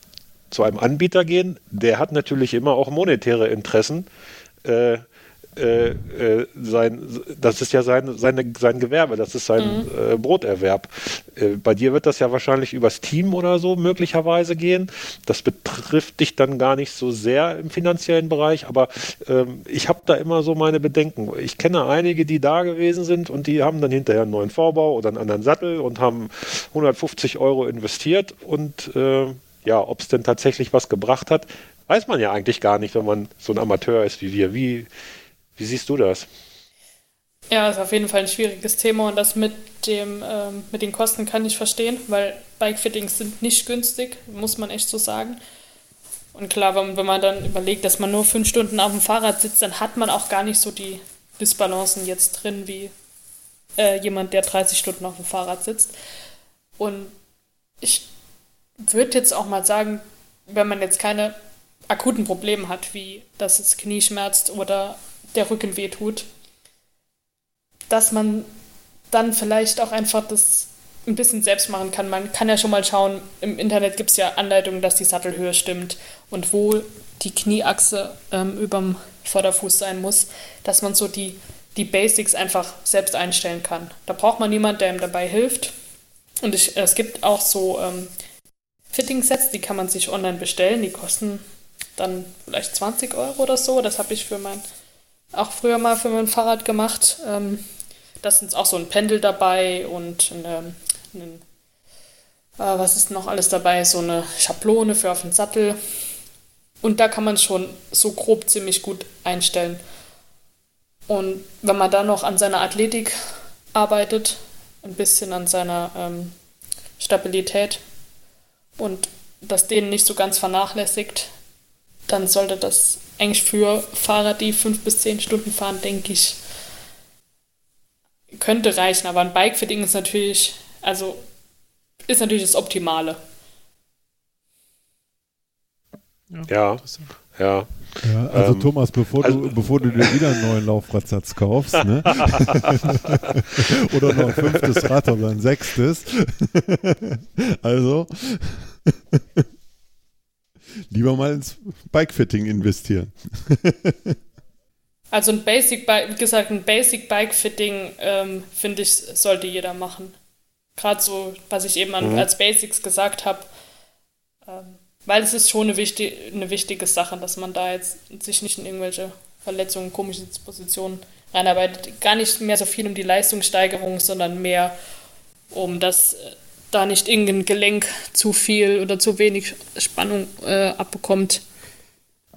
B: zu einem Anbieter gehen, der hat natürlich immer auch monetäre Interessen. Äh, äh, äh, sein, das ist ja sein, seine, sein Gewerbe, das ist sein mhm. äh, Broterwerb. Äh, bei dir wird das ja wahrscheinlich übers Team oder so möglicherweise gehen. Das betrifft dich dann gar nicht so sehr im finanziellen Bereich, aber ähm, ich habe da immer so meine Bedenken. Ich kenne einige, die da gewesen sind und die haben dann hinterher einen neuen Vorbau oder einen anderen Sattel und haben 150 Euro investiert und ja, ob es denn tatsächlich was gebracht hat, weiß man ja eigentlich gar nicht, wenn man so ein Amateur ist wie wir. Wie, wie siehst du das?
D: Ja, ist auf jeden Fall ein schwieriges Thema und das mit, dem, ähm, mit den Kosten kann ich verstehen, weil Bikefittings sind nicht günstig, muss man echt so sagen. Und klar, wenn, wenn man dann überlegt, dass man nur fünf Stunden auf dem Fahrrad sitzt, dann hat man auch gar nicht so die Disbalancen jetzt drin wie äh, jemand, der 30 Stunden auf dem Fahrrad sitzt. Und ich würde jetzt auch mal sagen, wenn man jetzt keine akuten Probleme hat, wie dass es Knie schmerzt oder der Rücken wehtut, dass man dann vielleicht auch einfach das ein bisschen selbst machen kann. Man kann ja schon mal schauen, im Internet gibt es ja Anleitungen, dass die Sattelhöhe stimmt und wo die Knieachse ähm, überm Vorderfuß sein muss, dass man so die, die Basics einfach selbst einstellen kann. Da braucht man jemanden, der ihm dabei hilft. Und ich, es gibt auch so ähm, Fitting-Sets, die kann man sich online bestellen. Die kosten dann vielleicht 20 Euro oder so. Das habe ich für mein auch früher mal für mein Fahrrad gemacht. Ähm, da ist auch so ein Pendel dabei und eine, eine, äh, was ist noch alles dabei? So eine Schablone für auf den Sattel. Und da kann man schon so grob ziemlich gut einstellen. Und wenn man da noch an seiner Athletik arbeitet, ein bisschen an seiner ähm, Stabilität und das denen nicht so ganz vernachlässigt, dann sollte das eigentlich für Fahrer, die fünf bis zehn Stunden fahren, denke ich, könnte reichen. Aber ein Bike-Fitting ist natürlich, also ist natürlich das Optimale.
B: Ja, Ja.
A: Ja, also ähm, Thomas, bevor, also, du, bevor du dir wieder einen neuen Laufradsatz kaufst, ne? oder noch ein fünftes Rad oder ein sechstes, also lieber mal ins Bikefitting investieren.
D: also ein Basic Bike, wie gesagt, ein Basic Bikefitting, ähm, finde ich, sollte jeder machen. Gerade so, was ich eben an, mhm. als Basics gesagt habe. Ähm, weil es ist schon eine, wichtig, eine wichtige Sache, dass man da jetzt sich nicht in irgendwelche Verletzungen, komische Positionen reinarbeitet. Gar nicht mehr so viel um die Leistungssteigerung, sondern mehr um das äh, da nicht irgendein Gelenk zu viel oder zu wenig Spannung äh, abbekommt.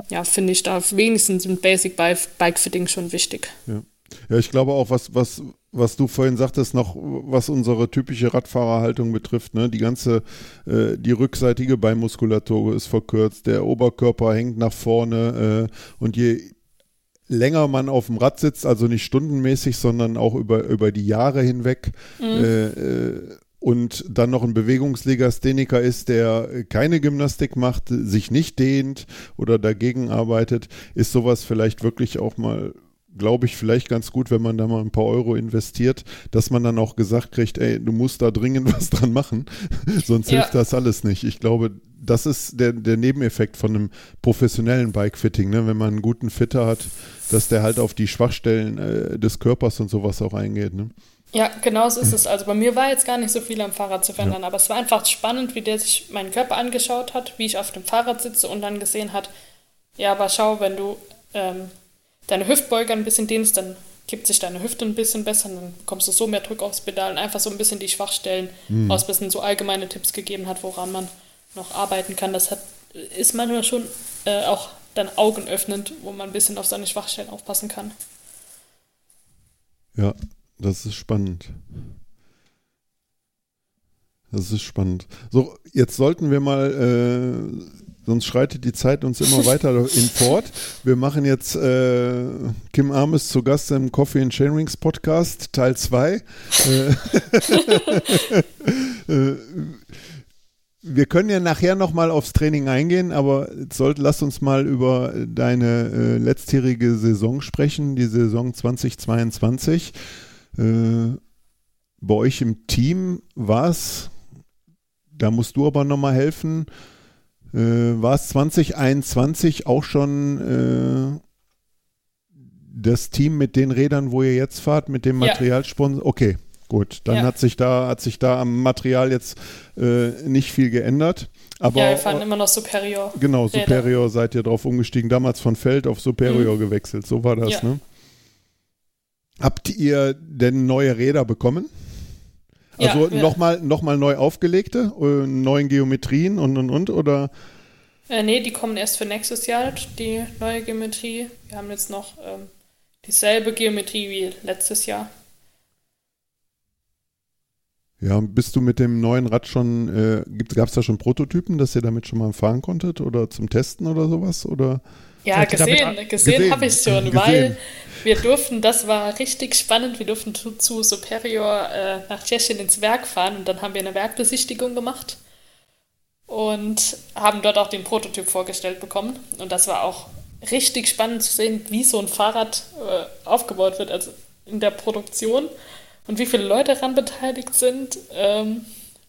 D: Ja, finde ich da wenigstens ein Basic Bike Fitting schon wichtig.
A: Ja. Ja, ich glaube auch, was, was, was du vorhin sagtest, noch was unsere typische Radfahrerhaltung betrifft, ne? Die ganze, äh, die rückseitige Beinmuskulatur ist verkürzt, der Oberkörper hängt nach vorne äh, und je länger man auf dem Rad sitzt, also nicht stundenmäßig, sondern auch über, über die Jahre hinweg, mhm. äh, äh und dann noch ein Bewegungslegastheniker ist, der keine Gymnastik macht, sich nicht dehnt oder dagegen arbeitet, ist sowas vielleicht wirklich auch mal glaube ich, vielleicht ganz gut, wenn man da mal ein paar Euro investiert, dass man dann auch gesagt kriegt, ey, du musst da dringend was dran machen, sonst ja. hilft das alles nicht. Ich glaube, das ist der, der Nebeneffekt von einem professionellen Bikefitting, ne? wenn man einen guten Fitter hat, dass der halt auf die Schwachstellen äh, des Körpers und sowas auch eingeht. Ne?
D: Ja, genau so ist es. Also bei mir war jetzt gar nicht so viel am Fahrrad zu verändern, ja. aber es war einfach spannend, wie der sich meinen Körper angeschaut hat, wie ich auf dem Fahrrad sitze und dann gesehen hat, ja, aber schau, wenn du ähm, deine Hüftbeuger ein bisschen dehnst, dann kippt sich deine Hüfte ein bisschen besser, dann bekommst du so mehr Druck aufs Pedal und einfach so ein bisschen die Schwachstellen mhm. aus, bisschen so allgemeine Tipps gegeben hat, woran man noch arbeiten kann. Das hat, ist manchmal schon äh, auch dann Augen öffnend, wo man ein bisschen auf seine Schwachstellen aufpassen kann.
A: Ja, das ist spannend. Das ist spannend. So, jetzt sollten wir mal äh, sonst schreitet die Zeit uns immer weiter in fort. Wir machen jetzt äh, Kim Armes zu Gast im Coffee and Chainrings Podcast, Teil 2. Äh, äh, wir können ja nachher nochmal aufs Training eingehen, aber sollt, lass uns mal über deine äh, letztjährige Saison sprechen, die Saison 2022. Äh, bei euch im Team war es, da musst du aber nochmal helfen, äh, war es 2021 auch schon äh, das Team mit den Rädern, wo ihr jetzt fahrt, mit dem Materialsponsor? Ja. Okay, gut. Dann ja. hat sich da hat sich da am Material jetzt äh, nicht viel geändert. Aber,
D: ja, wir fahren immer noch Superior.
A: Genau, Räder. Superior seid ihr drauf umgestiegen. Damals von Feld auf Superior mhm. gewechselt. So war das, ja. ne? Habt ihr denn neue Räder bekommen? Also ja, nochmal noch mal neu aufgelegte, äh, neuen Geometrien und und und oder?
D: Äh, nee, die kommen erst für nächstes Jahr, die neue Geometrie. Wir haben jetzt noch ähm, dieselbe Geometrie wie letztes Jahr.
A: Ja, bist du mit dem neuen Rad schon, äh, gab es da schon Prototypen, dass ihr damit schon mal fahren konntet oder zum Testen oder sowas? Oder?
D: Ja, gesehen, gesehen, gesehen habe ich schon, gesehen. weil wir durften, das war richtig spannend, wir durften zu, zu Superior äh, nach Tschechien ins Werk fahren und dann haben wir eine Werkbesichtigung gemacht und haben dort auch den Prototyp vorgestellt bekommen. Und das war auch richtig spannend zu sehen, wie so ein Fahrrad äh, aufgebaut wird, also in der Produktion und wie viele Leute daran beteiligt sind ähm,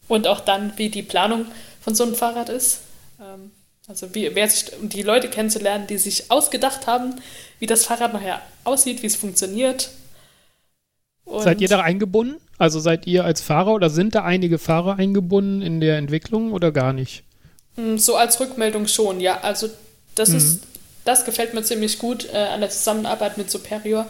D: und auch dann, wie die Planung von so einem Fahrrad ist. Ähm, also wie, wer sich, um die Leute kennenzulernen, die sich ausgedacht haben, wie das Fahrrad nachher aussieht, wie es funktioniert.
C: Und seid ihr da eingebunden? Also seid ihr als Fahrer oder sind da einige Fahrer eingebunden in der Entwicklung oder gar nicht?
D: Mm, so als Rückmeldung schon, ja. Also das mhm. ist, das gefällt mir ziemlich gut äh, an der Zusammenarbeit mit Superior.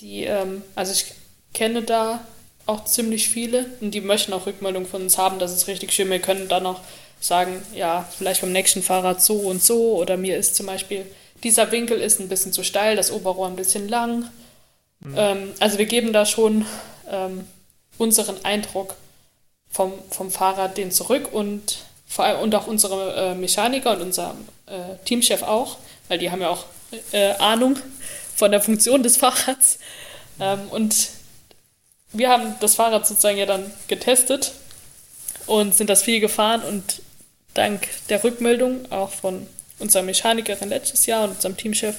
D: Die, ähm, also ich kenne da auch ziemlich viele und die möchten auch Rückmeldung von uns haben. Das ist richtig schön. Wir können dann auch sagen, ja, vielleicht beim nächsten Fahrrad so und so oder mir ist zum Beispiel, dieser Winkel ist ein bisschen zu steil, das Oberrohr ein bisschen lang. Mhm. Ähm, also wir geben da schon ähm, unseren Eindruck vom, vom Fahrrad den zurück und vor allem und auch unsere äh, Mechaniker und unser äh, Teamchef auch, weil die haben ja auch äh, Ahnung von der Funktion des Fahrrads. Ähm, und wir haben das Fahrrad sozusagen ja dann getestet und sind das viel gefahren und dank der Rückmeldung auch von unserer Mechanikerin letztes Jahr und unserem Teamchef,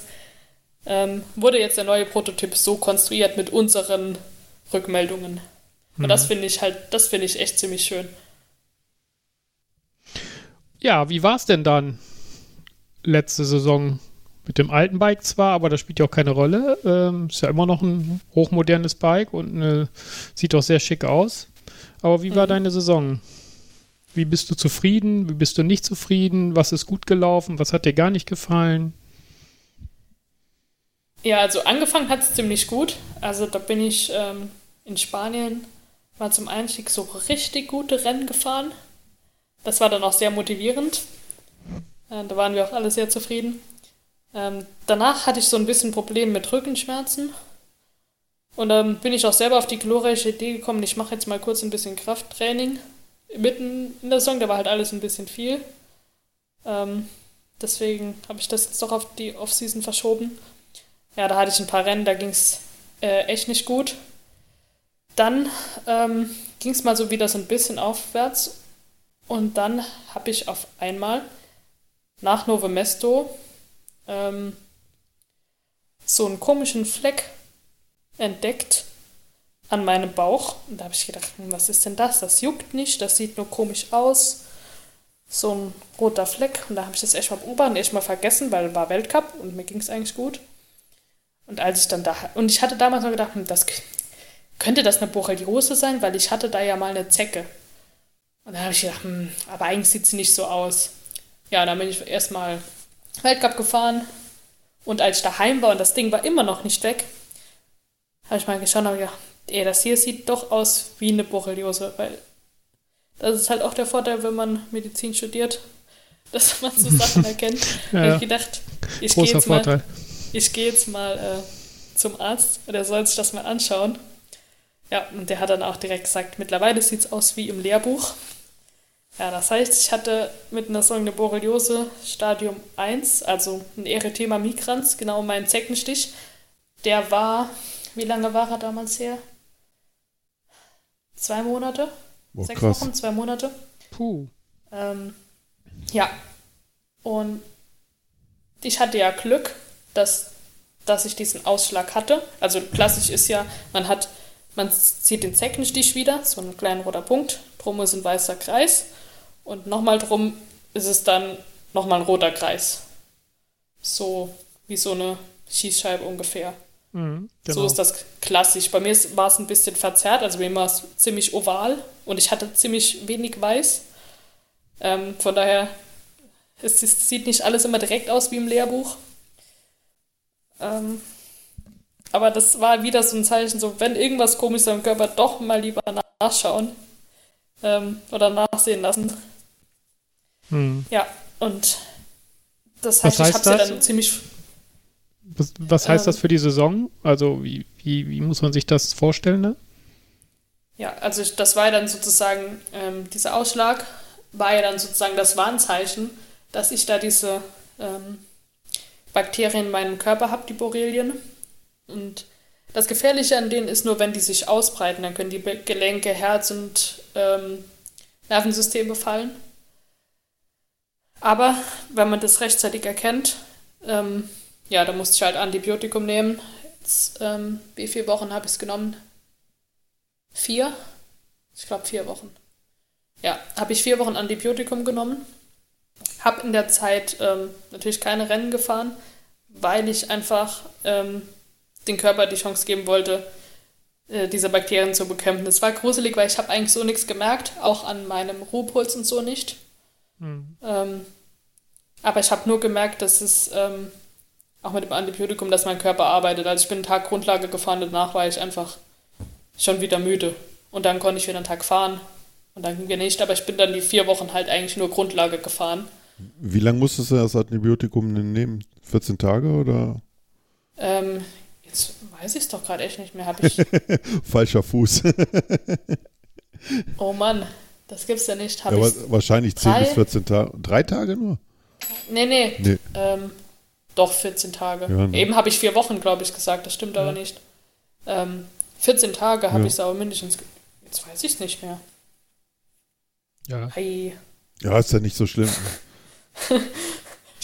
D: ähm, wurde jetzt der neue Prototyp so konstruiert mit unseren Rückmeldungen. Und mhm. das finde ich halt, das finde ich echt ziemlich schön.
C: Ja, wie war es denn dann letzte Saison? Mit dem alten Bike zwar, aber das spielt ja auch keine Rolle. Ähm, ist ja immer noch ein hochmodernes Bike und äh, sieht auch sehr schick aus. Aber wie war mhm. deine Saison? Wie bist du zufrieden? Wie bist du nicht zufrieden? Was ist gut gelaufen? Was hat dir gar nicht gefallen?
D: Ja, also angefangen hat es ziemlich gut. Also da bin ich ähm, in Spanien mal zum Einstieg so richtig gute Rennen gefahren. Das war dann auch sehr motivierend. Äh, da waren wir auch alle sehr zufrieden. Ähm, danach hatte ich so ein bisschen Probleme mit Rückenschmerzen. Und dann bin ich auch selber auf die glorreiche Idee gekommen, ich mache jetzt mal kurz ein bisschen Krafttraining. Mitten in der Saison, da war halt alles ein bisschen viel. Ähm, deswegen habe ich das jetzt doch auf die Offseason verschoben. Ja, da hatte ich ein paar Rennen, da ging es äh, echt nicht gut. Dann ähm, ging es mal so wieder so ein bisschen aufwärts. Und dann habe ich auf einmal nach Novemesto ähm, so einen komischen Fleck entdeckt an meinem Bauch. Und da habe ich gedacht, hm, was ist denn das? Das juckt nicht, das sieht nur komisch aus. So ein roter Fleck. Und da habe ich das echt mal beobachtet, echt mal vergessen, weil war Weltcup und mir ging es eigentlich gut. Und als ich dann da, und ich hatte damals noch gedacht, hm, das könnte das eine Borreliose sein, weil ich hatte da ja mal eine Zecke. Und dann habe ich gedacht, hm, aber eigentlich sieht sie nicht so aus. Ja, dann bin ich erstmal Weltcup gefahren. Und als ich daheim war und das Ding war immer noch nicht weg, habe ich mal geschaut und gedacht, ey, das hier sieht doch aus wie eine Borreliose, weil das ist halt auch der Vorteil, wenn man Medizin studiert, dass man so Sachen erkennt. ja, habe ich gedacht, ich gehe jetzt Vorteil. mal, ich gehe jetzt mal äh, zum Arzt und er soll sich das mal anschauen. Ja, und der hat dann auch direkt gesagt, mittlerweile sieht es aus wie im Lehrbuch. Ja, das heißt, ich hatte mit einer Säure Borreliose Stadium 1, also ein Erythema migrans, genau mein Zeckenstich. Der war, wie lange war er damals her? Zwei Monate? Oh, Sechs krass. Wochen, zwei Monate.
C: Puh.
D: Ähm, ja. Und ich hatte ja Glück, dass, dass ich diesen Ausschlag hatte. Also klassisch ist ja, man hat, man sieht den Zeckenstich wieder, so ein kleiner roter Punkt, drum ist ein weißer Kreis und nochmal drum ist es dann nochmal ein roter Kreis. So wie so eine Schießscheibe ungefähr. Mhm, genau. So ist das klassisch. Bei mir war es ein bisschen verzerrt, also bei mir war es ziemlich oval und ich hatte ziemlich wenig weiß. Ähm, von daher, es, es, sieht nicht alles immer direkt aus wie im Lehrbuch. Ähm, aber das war wieder so ein Zeichen, so wenn irgendwas komisch ist am Körper, doch mal lieber nachschauen ähm, oder nachsehen lassen. Hm. Ja, und das heißt,
C: heißt
D: ich habe ja dann ziemlich.
C: Was, was heißt ähm, das für die Saison? Also, wie, wie, wie, muss man sich das vorstellen? Ne?
D: Ja, also das war ja dann sozusagen, ähm, dieser Ausschlag war ja dann sozusagen das Warnzeichen, dass ich da diese ähm, Bakterien in meinem Körper habe, die Borrelien. Und das Gefährliche an denen ist nur, wenn die sich ausbreiten, dann können die Gelenke, Herz und ähm, Nervensystem befallen. Aber wenn man das rechtzeitig erkennt, ähm, ja, da musste ich halt Antibiotikum nehmen. Jetzt, ähm, wie viele Wochen habe ich es genommen? Vier? Ich glaube vier Wochen. Ja, habe ich vier Wochen Antibiotikum genommen. Habe in der Zeit ähm, natürlich keine Rennen gefahren, weil ich einfach ähm, den Körper die Chance geben wollte, äh, diese Bakterien zu bekämpfen. Es war gruselig, weil ich habe eigentlich so nichts gemerkt, auch an meinem Ruhepuls und so nicht. Mhm. Aber ich habe nur gemerkt, dass es ähm, auch mit dem Antibiotikum, dass mein Körper arbeitet. Also ich bin einen Tag Grundlage gefahren, danach war ich einfach schon wieder müde. Und dann konnte ich wieder einen Tag fahren. Und dann ging wir nicht, aber ich bin dann die vier Wochen halt eigentlich nur Grundlage gefahren.
A: Wie lange musstest du das Antibiotikum denn nehmen? 14 Tage oder?
D: Ähm, jetzt weiß ich es doch gerade echt nicht mehr. ich
A: Falscher Fuß.
D: oh Mann. Das gibt's ja nicht.
A: Hab ja, wahrscheinlich 10 bis 14 Tage. Drei Tage nur?
D: Nee, nee. nee. Ähm, doch, 14 Tage. Ja, ne. Eben habe ich vier Wochen, glaube ich, gesagt. Das stimmt ja. aber nicht. Ähm, 14 Tage habe ja. ich es aber mindestens. Jetzt weiß ich es nicht mehr.
C: Ja.
D: Hey.
A: Ja, ist ja nicht so schlimm.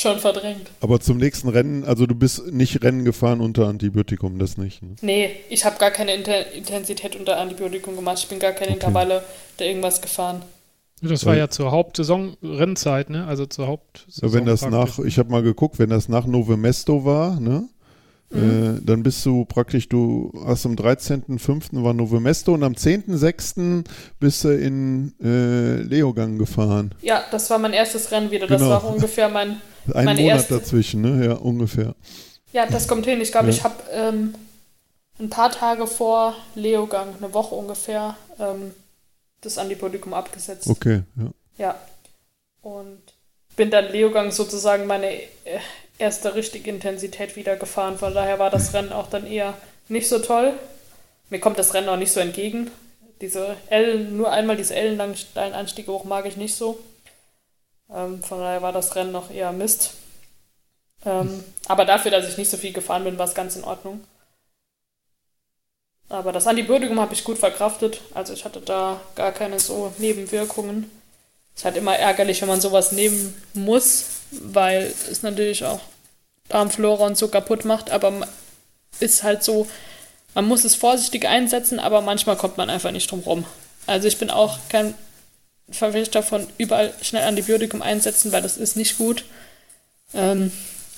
D: schon verdrängt.
A: Aber zum nächsten Rennen, also du bist nicht Rennen gefahren unter Antibiotikum, das nicht. Ne?
D: Nee, ich habe gar keine Inter Intensität unter Antibiotikum gemacht. Ich bin gar keine okay. Intervalle oder irgendwas gefahren.
C: Das war ja zur Hauptsaison-Rennzeit, ne? Also zur Hauptsaison.
A: Ja, wenn das praktisch. nach, ich habe mal geguckt, wenn das nach Novemesto war, ne? Mhm. Äh, dann bist du praktisch, du hast am 13.05. war Novemesto und am 10.06. bist du in äh, Leogang gefahren.
D: Ja, das war mein erstes Rennen wieder. Das genau. war ungefähr mein.
A: Ein Monat erste... dazwischen, ne? Ja, ungefähr.
D: Ja, das kommt hin. Ich glaube, ja. ich habe ähm, ein paar Tage vor Leogang, eine Woche ungefähr, ähm, das Antibiotikum abgesetzt.
A: Okay, ja.
D: Ja. Und bin dann Leogang sozusagen meine äh, erste richtige Intensität wieder gefahren. Von daher war das Rennen auch dann eher nicht so toll. Mir kommt das Rennen auch nicht so entgegen. Diese Ellen, nur einmal diese ellenlangen steilen Anstiege hoch mag ich nicht so. Ähm, von daher war das Rennen noch eher Mist. Ähm, aber dafür, dass ich nicht so viel gefahren bin, war es ganz in Ordnung. Aber das Antibiotikum habe ich gut verkraftet. Also ich hatte da gar keine so Nebenwirkungen. Es ist halt immer ärgerlich, wenn man sowas nehmen muss, weil es natürlich auch Darmflora und so kaputt macht. Aber ist halt so, man muss es vorsichtig einsetzen, aber manchmal kommt man einfach nicht drum rum. Also ich bin auch kein Verfechter von überall schnell Antibiotikum einsetzen, weil das ist nicht gut. Ähm,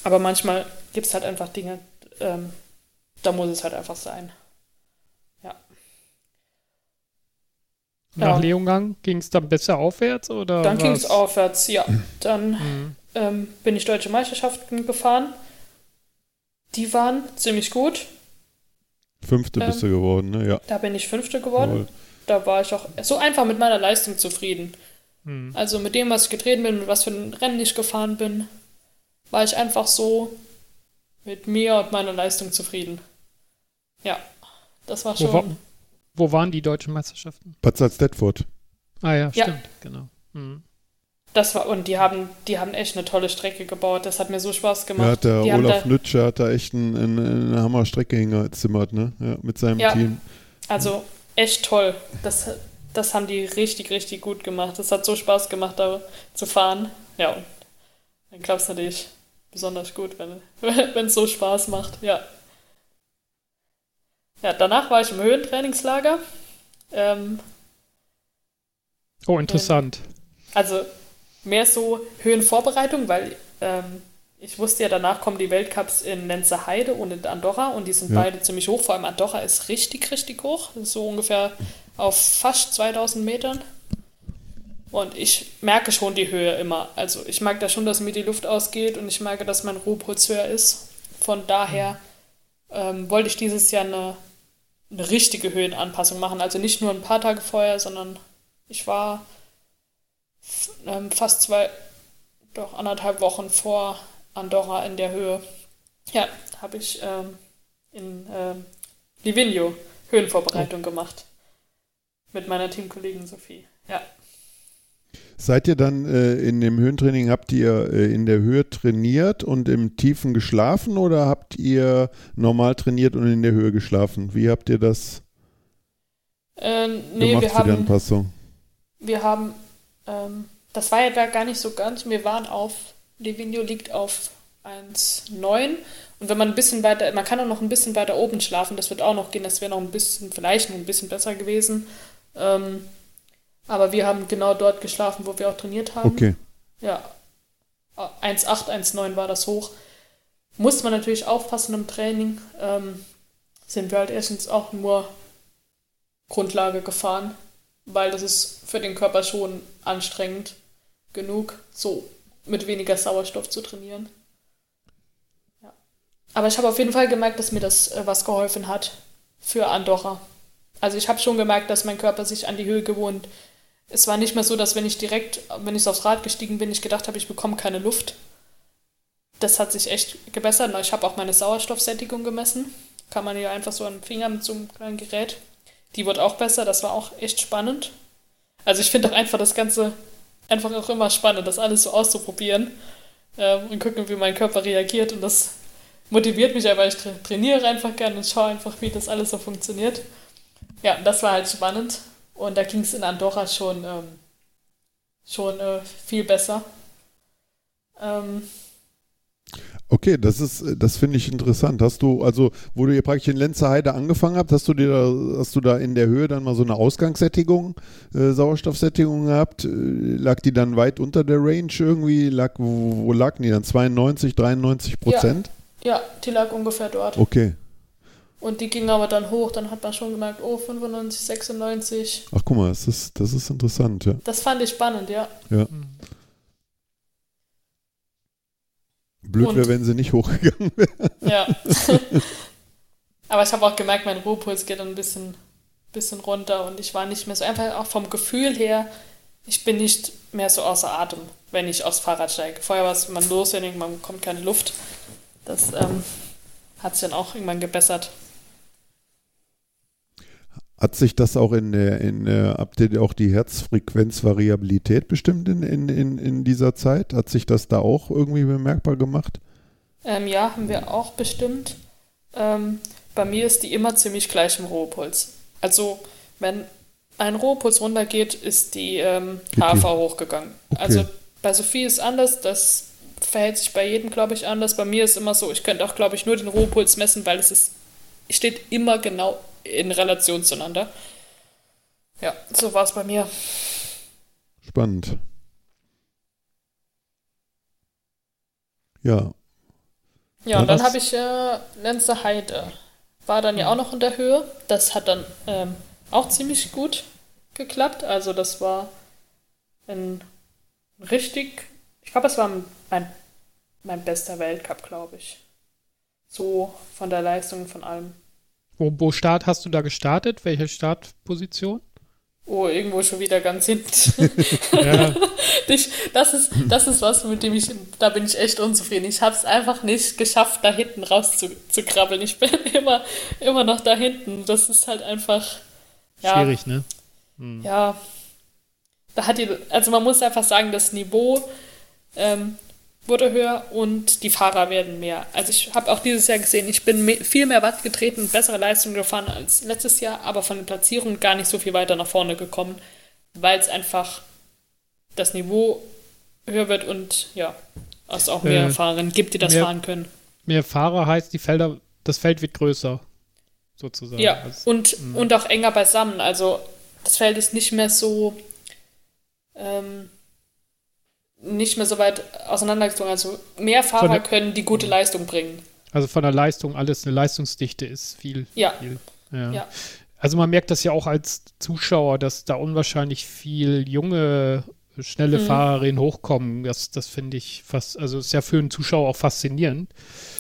D: aber manchmal gibt es halt einfach Dinge, ähm, da muss es halt einfach sein.
C: Nach ja. Leongang ging es dann besser aufwärts? Oder
D: dann ging es aufwärts, ja. Dann mhm. ähm, bin ich deutsche Meisterschaften gefahren. Die waren ziemlich gut.
A: Fünfte ähm, bist du geworden, ne? Ja.
D: Da bin ich Fünfte geworden. Jawohl. Da war ich auch so einfach mit meiner Leistung zufrieden. Mhm. Also mit dem, was ich getreten bin, mit was für ein Rennen ich gefahren bin, war ich einfach so mit mir und meiner Leistung zufrieden. Ja, das war schon.
C: Wo war, wo waren die deutschen Meisterschaften?
A: Bad Salzdetford.
C: Ah ja, stimmt, ja. genau. Mhm.
D: Das war, und die haben, die haben echt eine tolle Strecke gebaut. Das hat mir so Spaß gemacht.
A: Ja, hat der die Olaf Nütscher hat da echt ein, ein, eine Hammerstrecke hingezimmert, ne? Ja, mit seinem ja, Team.
D: Also echt toll. Das, das haben die richtig, richtig gut gemacht. Das hat so Spaß gemacht, da zu fahren. Ja, dann klappt es natürlich besonders gut, wenn es so Spaß macht. Ja. Ja, danach war ich im Höhentrainingslager. Ähm,
C: oh, interessant.
D: Also mehr so Höhenvorbereitung, weil ähm, ich wusste ja, danach kommen die Weltcups in Lenzer Heide und in Andorra und die sind ja. beide ziemlich hoch. Vor allem Andorra ist richtig, richtig hoch. So ungefähr auf fast 2000 Metern. Und ich merke schon die Höhe immer. Also ich mag da schon, dass mir die Luft ausgeht und ich merke, dass mein Ruhepuls höher ist. Von daher ähm, wollte ich dieses Jahr eine eine richtige Höhenanpassung machen. Also nicht nur ein paar Tage vorher, sondern ich war ähm, fast zwei, doch anderthalb Wochen vor Andorra in der Höhe. Ja, habe ich ähm, in ähm, Livigno Höhenvorbereitung oh. gemacht. Mit meiner Teamkollegin Sophie. Ja.
A: Seid ihr dann äh, in dem Höhentraining, habt ihr äh, in der Höhe trainiert und im Tiefen geschlafen oder habt ihr normal trainiert und in der Höhe geschlafen? Wie habt ihr das
D: äh, nee, gemacht wir für haben, die Anpassung? Wir haben, ähm, das war ja da gar nicht so ganz, wir waren auf, Livigno liegt auf 1,9 und wenn man ein bisschen weiter, man kann auch noch ein bisschen weiter oben schlafen, das wird auch noch gehen, das wäre noch ein bisschen, vielleicht noch ein bisschen besser gewesen. Ähm, aber wir haben genau dort geschlafen, wo wir auch trainiert haben.
A: Okay.
D: Ja. 1,8, 1,9 war das hoch. Musste man natürlich aufpassen im Training. Ähm, sind wir halt erstens auch nur Grundlage gefahren, weil das ist für den Körper schon anstrengend genug, so mit weniger Sauerstoff zu trainieren. Ja. Aber ich habe auf jeden Fall gemerkt, dass mir das äh, was geholfen hat für Andorra. Also ich habe schon gemerkt, dass mein Körper sich an die Höhe gewohnt es war nicht mehr so, dass wenn ich direkt, wenn ich aufs Rad gestiegen bin, ich gedacht habe, ich bekomme keine Luft. Das hat sich echt gebessert. Ich habe auch meine Sauerstoffsättigung gemessen. Kann man ja einfach so am Finger mit so einem kleinen Gerät. Die wird auch besser. Das war auch echt spannend. Also ich finde auch einfach das Ganze einfach auch immer spannend, das alles so auszuprobieren äh, und gucken, wie mein Körper reagiert. Und das motiviert mich aber. Ich tra trainiere einfach gerne und schaue einfach, wie das alles so funktioniert. Ja, das war halt spannend. Und da ging es in Andorra schon, ähm, schon äh, viel besser. Ähm,
A: Okay, das ist, das finde ich interessant. Hast du, also, wo du hier praktisch in Lenzer Heide angefangen habt, hast du dir da, hast du da in der Höhe dann mal so eine Ausgangssättigung, äh, Sauerstoffsättigung gehabt? Äh, lag die dann weit unter der Range irgendwie? Lag, wo, wo lag die dann? 92, 93 Prozent?
D: Ja, ja, die lag ungefähr dort.
A: Okay.
D: Und die ging aber dann hoch, dann hat man schon gemerkt, oh, 95, 96.
A: Ach guck mal, das ist, das ist interessant, ja.
D: Das fand ich spannend, ja.
A: Ja. Blöd wäre, wenn sie nicht hochgegangen wäre.
D: Ja. Aber ich habe auch gemerkt, mein Ruhepuls geht dann ein bisschen, bisschen runter und ich war nicht mehr so einfach auch vom Gefühl her, ich bin nicht mehr so außer Atem, wenn ich aufs Fahrrad steige. Vorher war es man los, wenn man bekommt keine Luft. Das ähm, hat sich dann auch irgendwann gebessert.
A: Hat sich das auch in der, in der, habt ihr auch die Herzfrequenzvariabilität bestimmt in, in, in, in dieser Zeit? Hat sich das da auch irgendwie bemerkbar gemacht?
D: Ähm, ja, haben wir auch bestimmt. Ähm, bei mir ist die immer ziemlich gleich im Ruhepuls. Also, wenn ein Ruhepuls runtergeht, ist die ähm, HV hochgegangen. Okay. Also bei Sophie ist anders, das verhält sich bei jedem, glaube ich, anders. Bei mir ist immer so, ich könnte auch, glaube ich, nur den Ruhepuls messen, weil es ist, steht immer genau in Relation zueinander. Ja, so war es bei mir.
A: Spannend. Ja.
D: Ja, und dann habe ich äh, Lenzer Heide. War dann ja auch noch in der Höhe. Das hat dann ähm, auch ziemlich gut geklappt. Also das war ein richtig, ich glaube, es war mein, mein bester Weltcup, glaube ich. So von der Leistung, von allem.
C: Wo, wo Start hast du da gestartet? Welche Startposition?
D: Oh, irgendwo schon wieder ganz hinten. ja. das, ist, das ist was, mit dem ich, da bin ich echt unzufrieden. Ich habe es einfach nicht geschafft, da hinten raus zu, zu krabbeln. Ich bin immer, immer noch da hinten. Das ist halt einfach.
C: Ja, Schwierig, ne?
D: Hm. Ja. Da hat die, also man muss einfach sagen, das Niveau ähm, wurde höher und die Fahrer werden mehr. Also ich habe auch dieses Jahr gesehen, ich bin mehr, viel mehr Watt getreten, bessere Leistung gefahren als letztes Jahr, aber von den Platzierungen gar nicht so viel weiter nach vorne gekommen, weil es einfach das Niveau höher wird und ja, es auch mehr äh, Fahrerinnen gibt, die das mehr, fahren können.
C: Mehr Fahrer heißt, die Felder, das Feld wird größer, sozusagen.
D: Ja, also, und, hm. und auch enger beisammen. Also das Feld ist nicht mehr so ähm, nicht mehr so weit auseinandergezogen. Also mehr Fahrer der, können die gute Leistung bringen.
C: Also von der Leistung, alles eine Leistungsdichte ist viel.
D: Ja.
C: Viel, ja. ja. Also man merkt das ja auch als Zuschauer, dass da unwahrscheinlich viel junge, schnelle mhm. Fahrerinnen hochkommen. Das, das finde ich fast, also ist ja für einen Zuschauer auch faszinierend.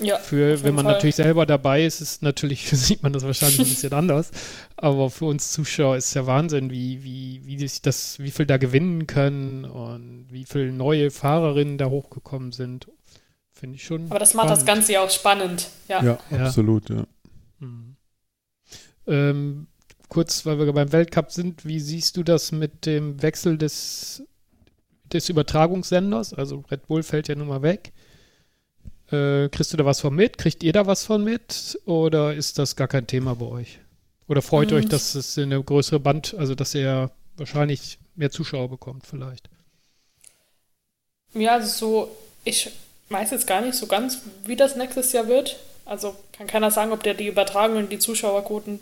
D: Ja.
C: Für, wenn man Fall. natürlich selber dabei ist, ist natürlich, sieht man das wahrscheinlich ein bisschen anders. Aber für uns Zuschauer ist ja Wahnsinn, wie, wie, wie sich das, wie viel da gewinnen können und wie viele neue Fahrerinnen da hochgekommen sind. Finde ich schon.
D: Aber das spannend. macht das Ganze ja auch spannend. Ja,
A: ja, ja. absolut, ja.
C: Mhm. Ähm, kurz, weil wir beim Weltcup sind, wie siehst du das mit dem Wechsel des, des Übertragungssenders? Also Red Bull fällt ja nun mal weg. Äh, kriegst du da was von mit? Kriegt ihr da was von mit? Oder ist das gar kein Thema bei euch? Oder freut mhm. euch, dass es eine größere Band, also dass ihr wahrscheinlich mehr Zuschauer bekommt vielleicht?
D: Ja, also so, ich weiß jetzt gar nicht so ganz, wie das nächstes Jahr wird. Also kann keiner sagen, ob der die Übertragung und die Zuschauerquoten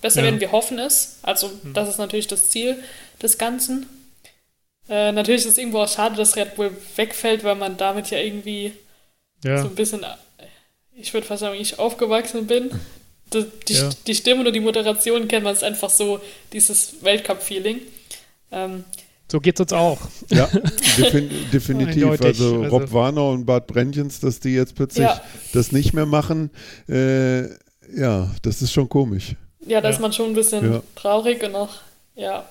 D: besser ja. werden. Wir hoffen es. Also mhm. das ist natürlich das Ziel des Ganzen. Äh, natürlich ist es irgendwo auch schade, dass Red Bull wegfällt, weil man damit ja irgendwie ja. so ein bisschen, ich würde fast sagen, ich aufgewachsen bin. Die, die, ja. die Stimme und die Moderation kennt man es einfach so, dieses Weltcup-Feeling. Ähm,
C: so es uns auch.
A: Ja, defin definitiv. Also, also, Rob Warner und Bart Brentjens, dass die jetzt plötzlich ja. das nicht mehr machen, äh, ja, das ist schon komisch.
D: Ja, da ist man schon ein bisschen ja. traurig und auch, ja,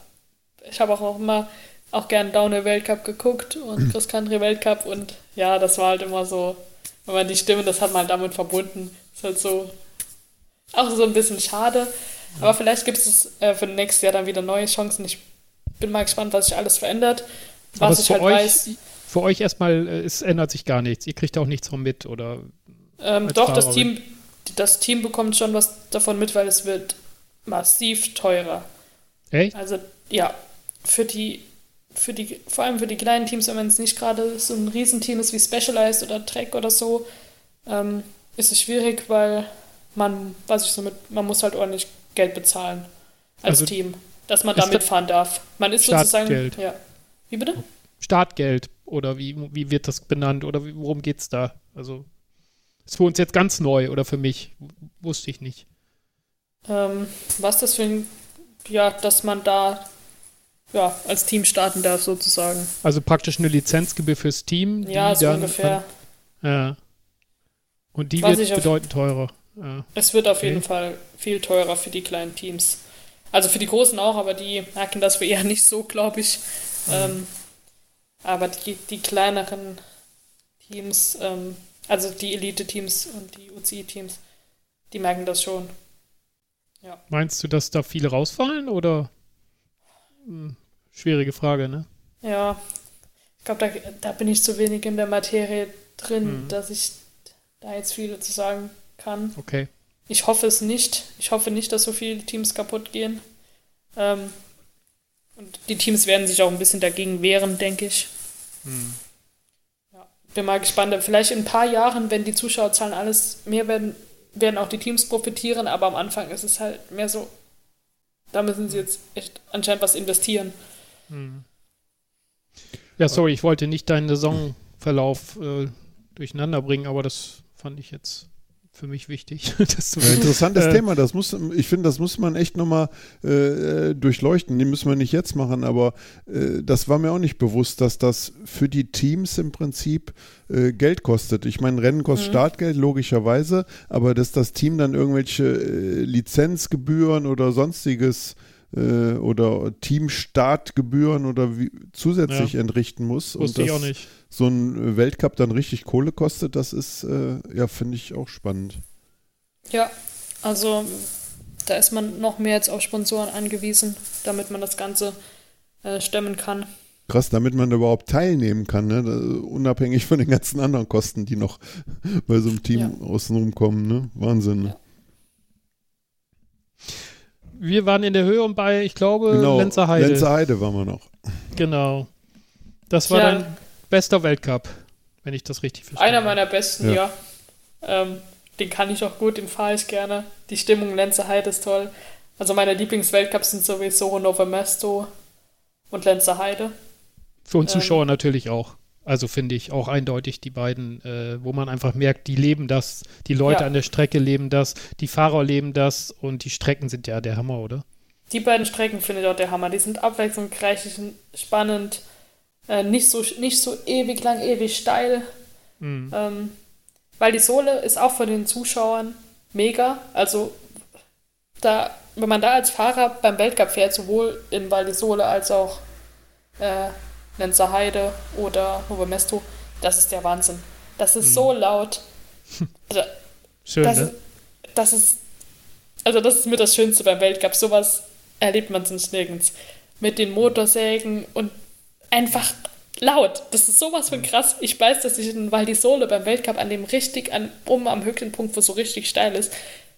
D: ich habe auch, auch immer auch gern Downhill Weltcup geguckt und Cross Country Weltcup und ja, das war halt immer so, wenn man die Stimme, das hat man halt damit verbunden. Ist halt so auch so ein bisschen schade. Ja. Aber vielleicht gibt es äh, für nächstes Jahr dann wieder neue Chancen. Ich bin mal gespannt, was sich alles verändert.
C: Was Aber ich halt euch, weiß. Für euch erstmal, äh, es ändert sich gar nichts. Ihr kriegt auch nichts von mit, oder?
D: Ähm, doch, das Team, das Team bekommt schon was davon mit, weil es wird massiv teurer.
C: Echt?
D: Also, ja, für die für die, vor allem für die kleinen Teams, wenn es nicht gerade so ein Riesenteam ist wie Specialized oder Trek oder so, ähm, ist es schwierig, weil man, was ich so mit, man muss halt ordentlich Geld bezahlen als also Team, dass man da mitfahren darf. Man ist
C: Startgeld.
D: sozusagen. Ja. Wie bitte?
C: Startgeld oder wie, wie wird das benannt oder wie, worum geht es da? Also ist für uns jetzt ganz neu oder für mich, wusste ich nicht.
D: Ähm, was das für ein, ja, dass man da ja, als Team starten darf sozusagen.
C: Also praktisch eine Lizenzgebühr fürs Team.
D: Ja, so ungefähr.
C: An, ja. Und die Was wird bedeutend teurer. Ja.
D: Es wird auf okay. jeden Fall viel teurer für die kleinen Teams. Also für die großen auch, aber die merken das wir eher nicht so, glaube ich. Mhm. Ähm, aber die, die kleineren Teams, ähm, also die Elite-Teams und die UCI-Teams, die merken das schon.
C: Ja. Meinst du, dass da viele rausfallen oder? Hm, schwierige Frage, ne?
D: Ja, ich glaube, da, da bin ich zu wenig in der Materie drin, mhm. dass ich da jetzt viel zu sagen kann.
C: Okay.
D: Ich hoffe es nicht. Ich hoffe nicht, dass so viele Teams kaputt gehen. Ähm, und die Teams werden sich auch ein bisschen dagegen wehren, denke ich. Hm. Ja, bin mal gespannt. Vielleicht in ein paar Jahren, wenn die Zuschauerzahlen alles mehr werden, werden auch die Teams profitieren, aber am Anfang ist es halt mehr so, da müssen sie jetzt echt anscheinend was investieren. Hm.
C: Ja, sorry, ich wollte nicht deinen Saisonverlauf äh, durcheinander bringen, aber das fand ich jetzt für mich wichtig.
A: ja, interessantes äh, Thema. Das muss, ich finde, das muss man echt nochmal äh, durchleuchten. Die müssen wir nicht jetzt machen, aber äh, das war mir auch nicht bewusst, dass das für die Teams im Prinzip äh, Geld kostet. Ich meine, Rennen kostet mhm. Startgeld, logischerweise, aber dass das Team dann irgendwelche äh, Lizenzgebühren oder sonstiges äh, oder Teamstartgebühren oder wie, zusätzlich ja. entrichten muss.
C: Wusste ich auch nicht
A: so ein Weltcup dann richtig Kohle kostet, das ist, äh, ja, finde ich auch spannend.
D: Ja, also da ist man noch mehr jetzt auf Sponsoren angewiesen, damit man das Ganze äh, stemmen kann.
A: Krass, damit man überhaupt teilnehmen kann, ne? unabhängig von den ganzen anderen Kosten, die noch bei so einem Team ja. außenrum kommen. Ne? Wahnsinn. Ja.
C: Wir waren in der Höhe und bei, ich glaube, genau, Lenzer Heide.
A: Lenzer Heide waren wir noch.
C: Genau. Das war ja. dann Bester Weltcup, wenn ich das richtig
D: verstehe. Einer meiner besten, ja. ja. Ähm, den kann ich auch gut, den fahre ich gerne. Die Stimmung Lenzerheide ist toll. Also meine Lieblingsweltcups sind sowieso Nova Mesto und Lenzerheide.
C: Für uns ähm, Zuschauer natürlich auch. Also finde ich auch eindeutig die beiden, äh, wo man einfach merkt, die leben das, die Leute ja. an der Strecke leben das, die Fahrer leben das und die Strecken sind ja der Hammer, oder?
D: Die beiden Strecken finde ich auch der Hammer. Die sind abwechslungsreich, spannend. Äh, nicht, so, nicht so ewig lang, ewig steil. Mhm. Ähm, weil die Sohle ist auch für den Zuschauern mega. Also da, wenn man da als Fahrer beim Weltcup fährt, sowohl in Val di Sole als auch äh, Lenzer Heide oder Nove Mesto, das ist der Wahnsinn. Das ist mhm. so laut. Also,
C: Schön,
D: das,
C: ne?
D: das ist, also das ist mit das Schönste beim Weltcup. Sowas erlebt man sonst nirgends. Mit den Motorsägen und einfach laut. Das ist sowas von krass. Ich weiß, dass ich in Val di Sole beim Weltcup an dem richtig, an, oben am Höchstpunkt, wo es so richtig steil ist,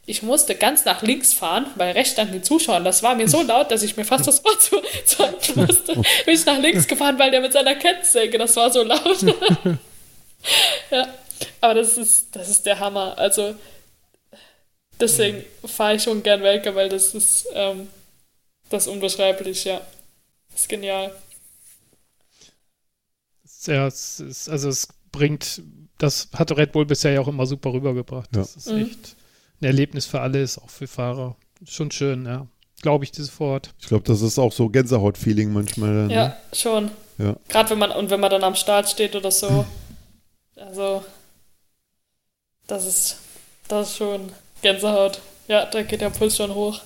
D: ich musste ganz nach links fahren, weil rechts standen die Zuschauer. Das war mir so laut, dass ich mir fast das Ohr zu, zu musste. Bin ich nach links gefahren, weil der mit seiner Kettensäge, das war so laut. ja, aber das ist, das ist der Hammer. Also, deswegen fahre ich schon gern Weltcup, weil das ist, ähm, das ist unbeschreiblich, ja. Das ist genial
C: ja, es ist, also es bringt, das hat Red Bull bisher ja auch immer super rübergebracht. Ja. Das ist mhm. echt ein Erlebnis für alle, ist auch für Fahrer. Schon schön, ja. Glaube ich, dieses Wort.
A: Ich glaube, das ist auch so Gänsehaut-Feeling manchmal.
D: Ne? Ja, schon. Ja. Gerade wenn man, und wenn man dann am Start steht oder so. also, das ist, das ist schon Gänsehaut. Ja, da geht der Puls schon hoch.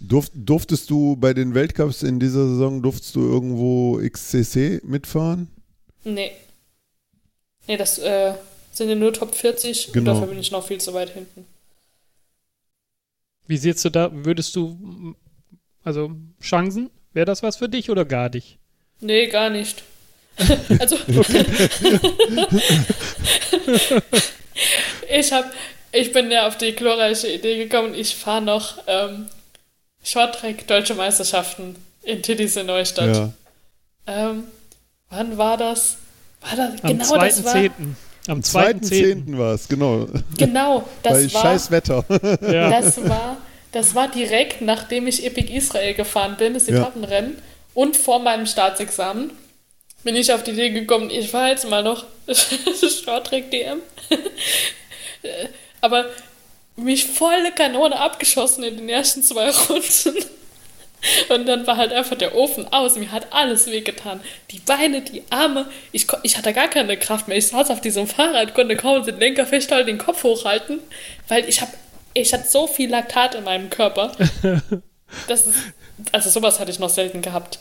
A: Durft, durftest du bei den Weltcups in dieser Saison, durftest du irgendwo XCC mitfahren?
D: Nee. Nee, das äh, sind ja nur Top 40 genau. und dafür bin ich noch viel zu weit hinten.
C: Wie siehst du da, würdest du, also Chancen, wäre das was für dich oder gar nicht?
D: Nee, gar nicht. also, ich habe, ich bin ja auf die glorreiche Idee gekommen, ich fahre noch ähm, Shorttrack Deutsche Meisterschaften In in Neustadt.
A: Ja.
D: Ähm, wann war das? War das
C: Am
D: genau das war,
C: 2.10. Am 2.10.
A: 2.10. war es, genau.
D: Genau,
A: Bei
D: das war,
A: scheiß Wetter.
C: Ja.
D: das war, das war direkt nachdem ich Epic Israel gefahren bin, das
A: Ja.
D: Etappenrennen und vor meinem Staatsexamen bin ich auf die Idee gekommen, ich fahre jetzt mal noch Shorttrack DM. Aber mich volle Kanone abgeschossen in den ersten zwei Runden. Und dann war halt einfach der Ofen aus. Mir hat alles wehgetan. Die Beine, die Arme. Ich, ich hatte gar keine Kraft mehr. Ich saß auf diesem Fahrrad, konnte kaum den Lenker festhalten, den Kopf hochhalten, weil ich habe ich hatte so viel Laktat in meinem Körper. Das ist, also sowas hatte ich noch selten gehabt.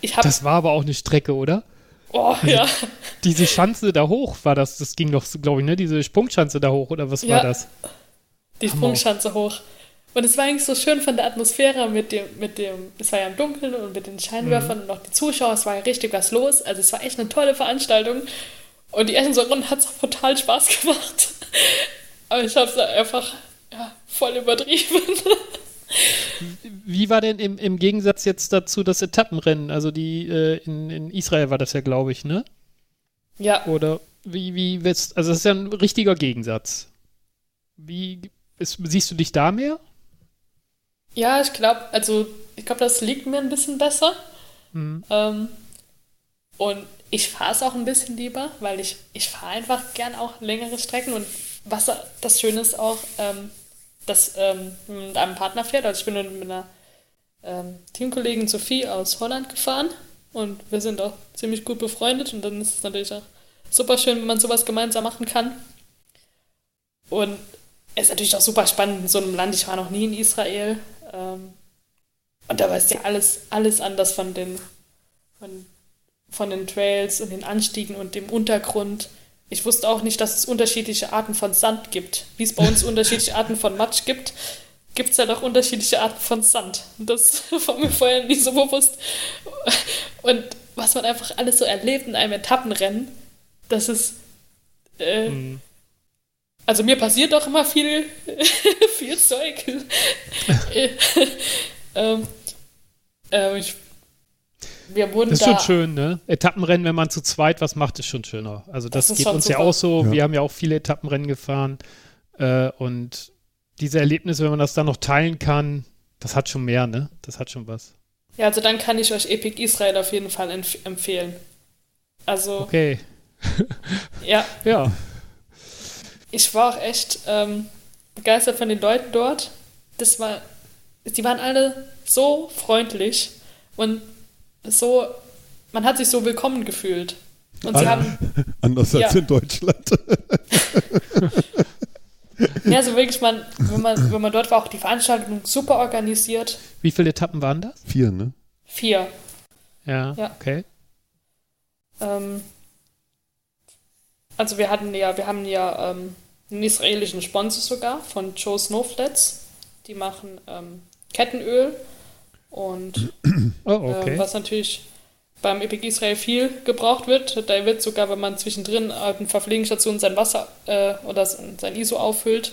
D: Ich habe,
C: Das war aber auch eine Strecke, oder?
D: oh ja,
C: Diese Schanze da hoch war das, das ging doch, glaube ich, ne? Diese Sprungschanze da hoch, oder was
D: Ja.
C: war das?
D: die Sprungschanze hoch. Und es war eigentlich so schön von der Atmosphäre mit dem, mit dem, es war ja im Dunkeln und mit den Scheinwerfern und auch die Zuschauer, es war ja richtig was los. Also es war echt eine tolle Veranstaltung. Und die ersten zwei Runden hat es auch total Spaß gemacht. Aber ich habe es einfach ja, voll übertrieben.
C: Wie war denn im, im Gegensatz jetzt dazu das Etappenrennen? Also die äh, in, in Israel war das ja, glaube ich, ne?
D: Ja,
C: Oder wie, wie willst, also das ist ja ein richtiger Gegensatz. Wie ist, siehst du dich da mehr?
D: Ja, ich glaube, also ich glaube, das liegt mir ein bisschen besser.
C: Hm.
D: Ähm, und ich fahre es auch ein bisschen lieber, weil ich, ich fahre einfach gern auch längere Strecken. Und was das Schöne ist auch, ähm, dass ähm, man mit einem Partner fährt. Also ich bin mit einer ähm, Teamkollegin Sophie aus Holland gefahren und wir sind auch ziemlich gut befreundet und dann ist es natürlich auch super schön, wenn man sowas gemeinsam machen kann. Und es ist natürlich auch super spannend in so einem Land. Ich war noch nie in Israel. Ähm, und da war es ja alles, alles anders von den, von, von den Trails und den Anstiegen und dem Untergrund. Ich wusste auch nicht, dass es unterschiedliche Arten von Sand gibt. Wie es bei uns unterschiedliche Arten von Matsch gibt, gibt es ja doch unterschiedliche Arten von Sand. Und das war mir vorher nie so bewusst. Und was man einfach alles so erlebt in einem Etappenrennen, das ist. Äh,
C: Hm.
D: Also mir passiert doch immer viel, viel Zeug. ähm, ähm, ich, wir wurden
C: Das ist
D: da.
C: schon schön, ne? Etappenrennen, wenn man zu zweit was macht, ist schon schöner. Also das,
D: Das
C: geht uns ja
D: super.
C: auch so.
A: Ja.
C: Wir haben ja auch viele Etappenrennen gefahren. Äh, und diese Erlebnisse, wenn man das dann noch teilen kann, das hat schon mehr, ne? Das hat schon was.
D: Ja, also dann kann ich euch Epic Israel auf jeden Fall empf empfehlen. Also,
C: Okay.
D: ja,
C: Ja.
D: Ich war auch echt ähm, begeistert von den Leuten dort. Das war, die waren alle so freundlich und so, man hat sich so willkommen gefühlt. Und sie haben,
A: Anders als
D: Ja.
A: in Deutschland.
D: ja, so wirklich, man, wenn man, wenn man dort war, auch die Veranstaltung super organisiert.
C: Wie viele Etappen waren das?
A: Vier, ne?
D: Vier.
C: Ja,
D: Ja.
C: okay.
D: Ähm, also wir hatten ja, wir haben ja ähm, einen israelischen Sponsor sogar von Joe Snowflats. Die machen ähm, Kettenöl und
C: Oh, okay.
D: ähm, was natürlich beim Epic Israel viel gebraucht wird. Da wird sogar, wenn man zwischendrin auf den Verpflegungsstationen sein Wasser äh, oder sein ISO auffüllt,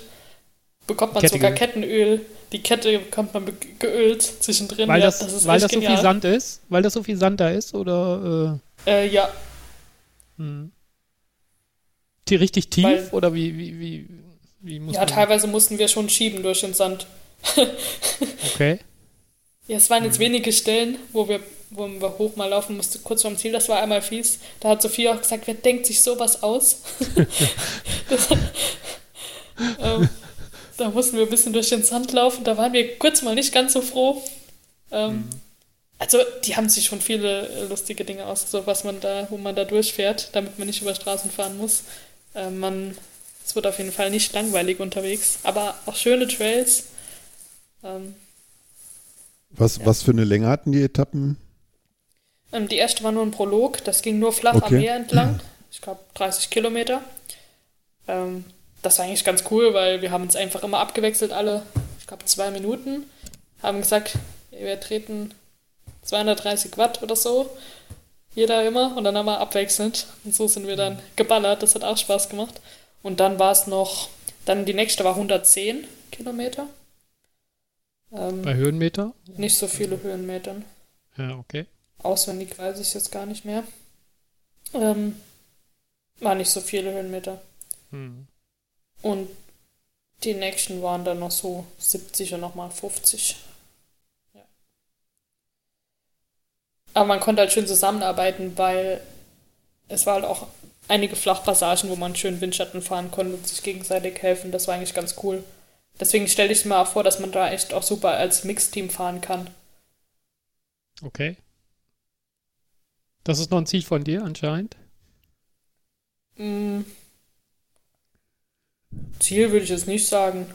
D: bekommt man
C: Kettenöl.
D: sogar Kettenöl. Die Kette bekommt man geölt zwischendrin.
C: weil
D: ja,
C: das,
D: ist
C: weil das so viel. Sand ist? Weil das so viel Sand da ist? Oder äh,
D: Äh, ja,
C: hm. Die richtig tief?
D: Weil-
C: oder wie, wie, wie, wie muss
D: ja, teilweise mussten wir schon schieben durch den Sand.
C: Okay.
D: Ja, es waren
C: Mhm.
D: jetzt wenige Stellen, wo wir, wo wir hoch mal laufen mussten, kurz vorm Ziel. Das war einmal fies. Da hat Sophie auch gesagt, wer denkt sich sowas aus? das, ähm, da mussten wir ein bisschen durch den Sand laufen. Da waren wir kurz mal nicht ganz so froh. Ähm,
C: Mhm.
D: Also, die haben sich schon viele äh, lustige Dinge ausgesucht, was man da, wo man da durchfährt, damit man nicht über Straßen fahren muss. Äh, man, es wird auf jeden Fall nicht langweilig unterwegs, aber auch schöne Trails. Ähm,
A: Was,
D: Ja.
A: was für eine Länge hatten die Etappen?
D: Ähm, die erste war nur ein Prolog, das ging nur flach am
A: Okay.
D: Meer entlang. Ich glaube 30 Kilometer. Ähm, das war eigentlich ganz cool, weil wir haben uns einfach immer abgewechselt, alle, ich glaube, zwei Minuten. Haben gesagt, wir treten 230 Watt oder so. Jeder immer und dann haben wir abwechselnd. Und so sind wir dann geballert. Das hat auch Spaß gemacht. Und dann war es noch, dann die nächste war 110 Kilometer. Ähm,
C: Bei Höhenmeter?
D: nicht so viele Höhenmetern.
C: Ja, okay.
D: Auswendig weiß ich jetzt gar nicht mehr. Ähm, war nicht so viele Höhenmeter.
C: Hm.
D: Und die nächsten waren dann noch so 70 und nochmal 50. Ja. Aber man konnte halt schön zusammenarbeiten, weil es war halt auch einige Flachpassagen, wo man schön Windschatten fahren konnte und sich gegenseitig helfen. Das war eigentlich ganz cool. Deswegen stelle ich mir vor, dass man da echt auch super als Mixteam fahren kann.
C: Okay. Das ist noch ein Ziel von dir anscheinend?
D: Mm. Ziel würde ich jetzt nicht sagen.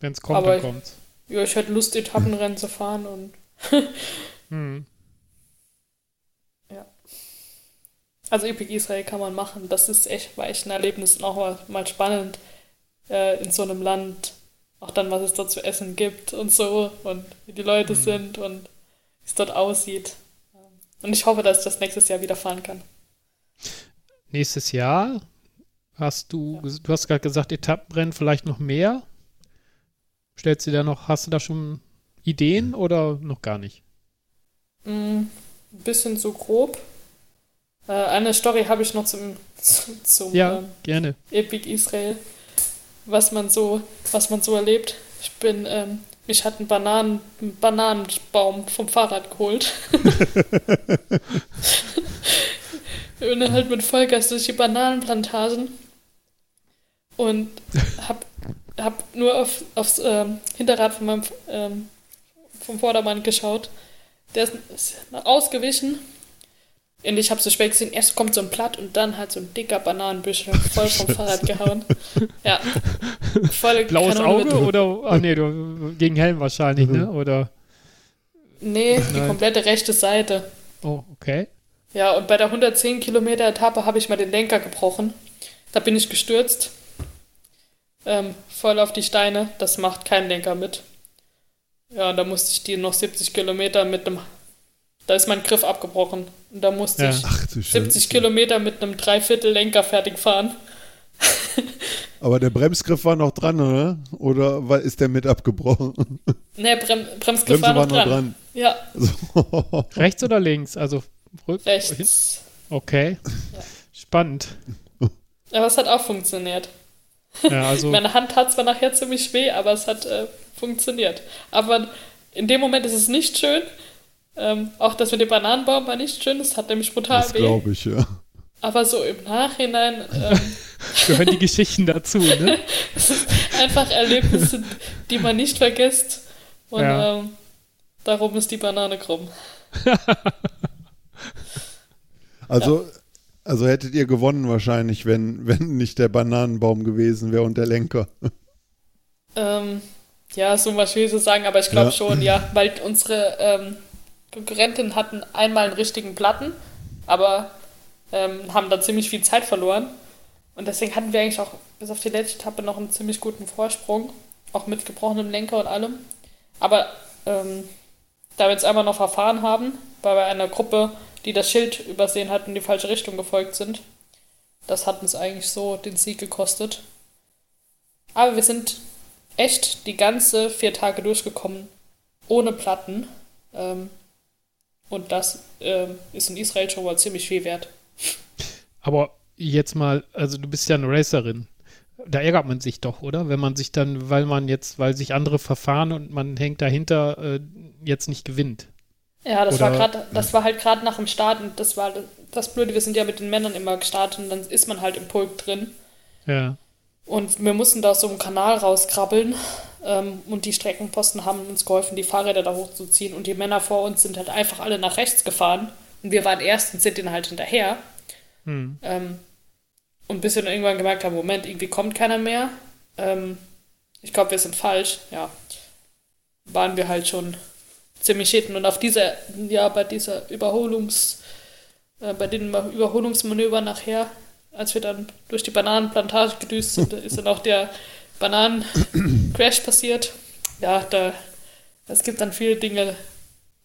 C: Wenn es kommt,
D: Aber
C: dann kommt's.
D: Ja, ich hätte Lust, Etappenrennen zu fahren und
C: Hm.
D: Also Epic Israel kann man machen. Das ist echt, war echt ein Erlebnis und auch mal, mal spannend äh, in so einem Land. Auch dann, was es dort zu essen gibt und so und wie die Leute
C: Mhm.
D: sind und wie es dort aussieht. Und ich hoffe, dass ich das nächstes Jahr wieder fahren kann.
C: Nächstes Jahr hast du, du hast gerade gesagt, Etappenrennen vielleicht noch mehr. Stellst du da noch, hast du da schon Ideen oder noch gar nicht?
D: Mm, ein bisschen so grob. Äh, eine Story habe ich noch zum, zu- zum
C: Ja,
D: ähm,
C: gerne.
D: Epic Israel, was man so, was man so erlebt. Ich bin, ähm, mich hat ein, Bananen, ein Bananenbaum vom Fahrrad geholt. und dann halt mit Vollgas durch die Bananenplantagen und hab, hab nur auf, aufs ähm, Hinterrad von meinem ähm, vom Vordermann geschaut. Der ist, ist ausgewichen. Und ich habe so spät gesehen, erst kommt so ein Blatt und dann halt so ein dicker Bananenbüschel voll vom Fahrrad gehauen. Ja. Voll
C: Blaues
D: Ahnung,
C: Auge oder, ah nee, du, gegen Helm wahrscheinlich, ne? Oder,
D: Nee, die
C: Nein.
D: komplette rechte Seite.
C: oh, okay.
D: Ja, und bei der 110 Kilometer Etappe habe ich mal den Lenker gebrochen. Da bin ich gestürzt. Ähm, voll auf die Steine. Das macht kein Lenker mit. Ja, und da musste ich die noch 70 Kilometer mit einem. Da ist mein Griff abgebrochen. Und da musste
C: Ja.
D: ich
A: Ach du
D: 70
A: Scheiße.
D: Kilometer mit einem Dreiviertel Lenker fertig fahren.
A: Aber der Bremsgriff war noch dran, oder? Oder war, ist der mit abgebrochen?
D: Ne, Brem Bremsgriff
A: Bremse
D: war
A: war
D: noch
A: noch
D: dran.
A: dran.
D: Ja,
A: So.
C: Rechts oder links? Also rück, hin?
D: rechts.
C: Okay.
D: Ja.
C: Spannend.
D: Aber es hat auch funktioniert.
C: Ja, also,
D: Meine Hand hat zwar nachher ziemlich weh, aber es hat äh, funktioniert. Aber in dem Moment ist es nicht schön. Ähm, auch das mit dem Bananenbaum war nicht schön, es hat nämlich brutal
A: Das
D: weh.
A: glaube ich, ja.
D: Aber so im Nachhinein ähm,
C: gehören die Geschichten dazu, ne?
D: einfach Erlebnisse, die man nicht vergisst. Und
C: Ja.
D: ähm, darum ist die Banane krumm.
A: Also, also hättet ihr gewonnen wahrscheinlich, wenn, wenn nicht der Bananenbaum gewesen wäre und der Lenker.
D: Ähm, ja, so was schwierig zu sagen, aber ich glaube
A: Ja.
D: schon, ja, weil unsere ähm, Konkurrentinnen hatten einmal einen richtigen Platten, aber ähm, haben da ziemlich viel Zeit verloren. Und deswegen hatten wir eigentlich auch bis auf die letzte Etappe noch einen ziemlich guten Vorsprung, auch mit gebrochenem Lenker und allem. Aber ähm, da wir jetzt einmal noch verfahren haben, weil wir einer Gruppe, die das Schild übersehen hat in die falsche Richtung gefolgt sind, das hat uns eigentlich so den Sieg gekostet. Aber wir sind echt die ganze vier Tage durchgekommen, ohne Platten. Ähm, und das ähm, ist in Israel schon mal ziemlich viel wert.
C: Aber jetzt mal, also du bist ja eine Racerin. Da ärgert man sich doch, oder? Wenn man sich dann, weil man jetzt, weil sich andere verfahren und man hängt dahinter, äh, jetzt nicht gewinnt.
D: Ja, das war
C: Oder-
D: gerade, das war halt gerade nach dem Start und das war das Blöde, wir sind ja mit den Männern immer gestartet und dann ist man halt im Pulk drin.
C: Ja.
D: Und wir mussten da aus so einem Kanal rauskrabbeln und die Streckenposten haben uns geholfen, die Fahrräder da hochzuziehen und die Männer vor uns sind halt einfach alle nach rechts gefahren und wir waren erst und sind denen halt hinterher.
C: Hm.
D: Ähm, und bis wir dann irgendwann gemerkt haben, Moment, irgendwie kommt keiner mehr. Ähm, ich glaube, wir sind falsch. Ja, waren wir halt schon ziemlich hinten. Und auf dieser, ja, bei dieser Überholungs, äh, bei den Überholungsmanöver nachher, als wir dann durch die Bananenplantage gedüst sind, ist dann auch der Bananencrash passiert. Ja, da, es gibt dann viele Dinge,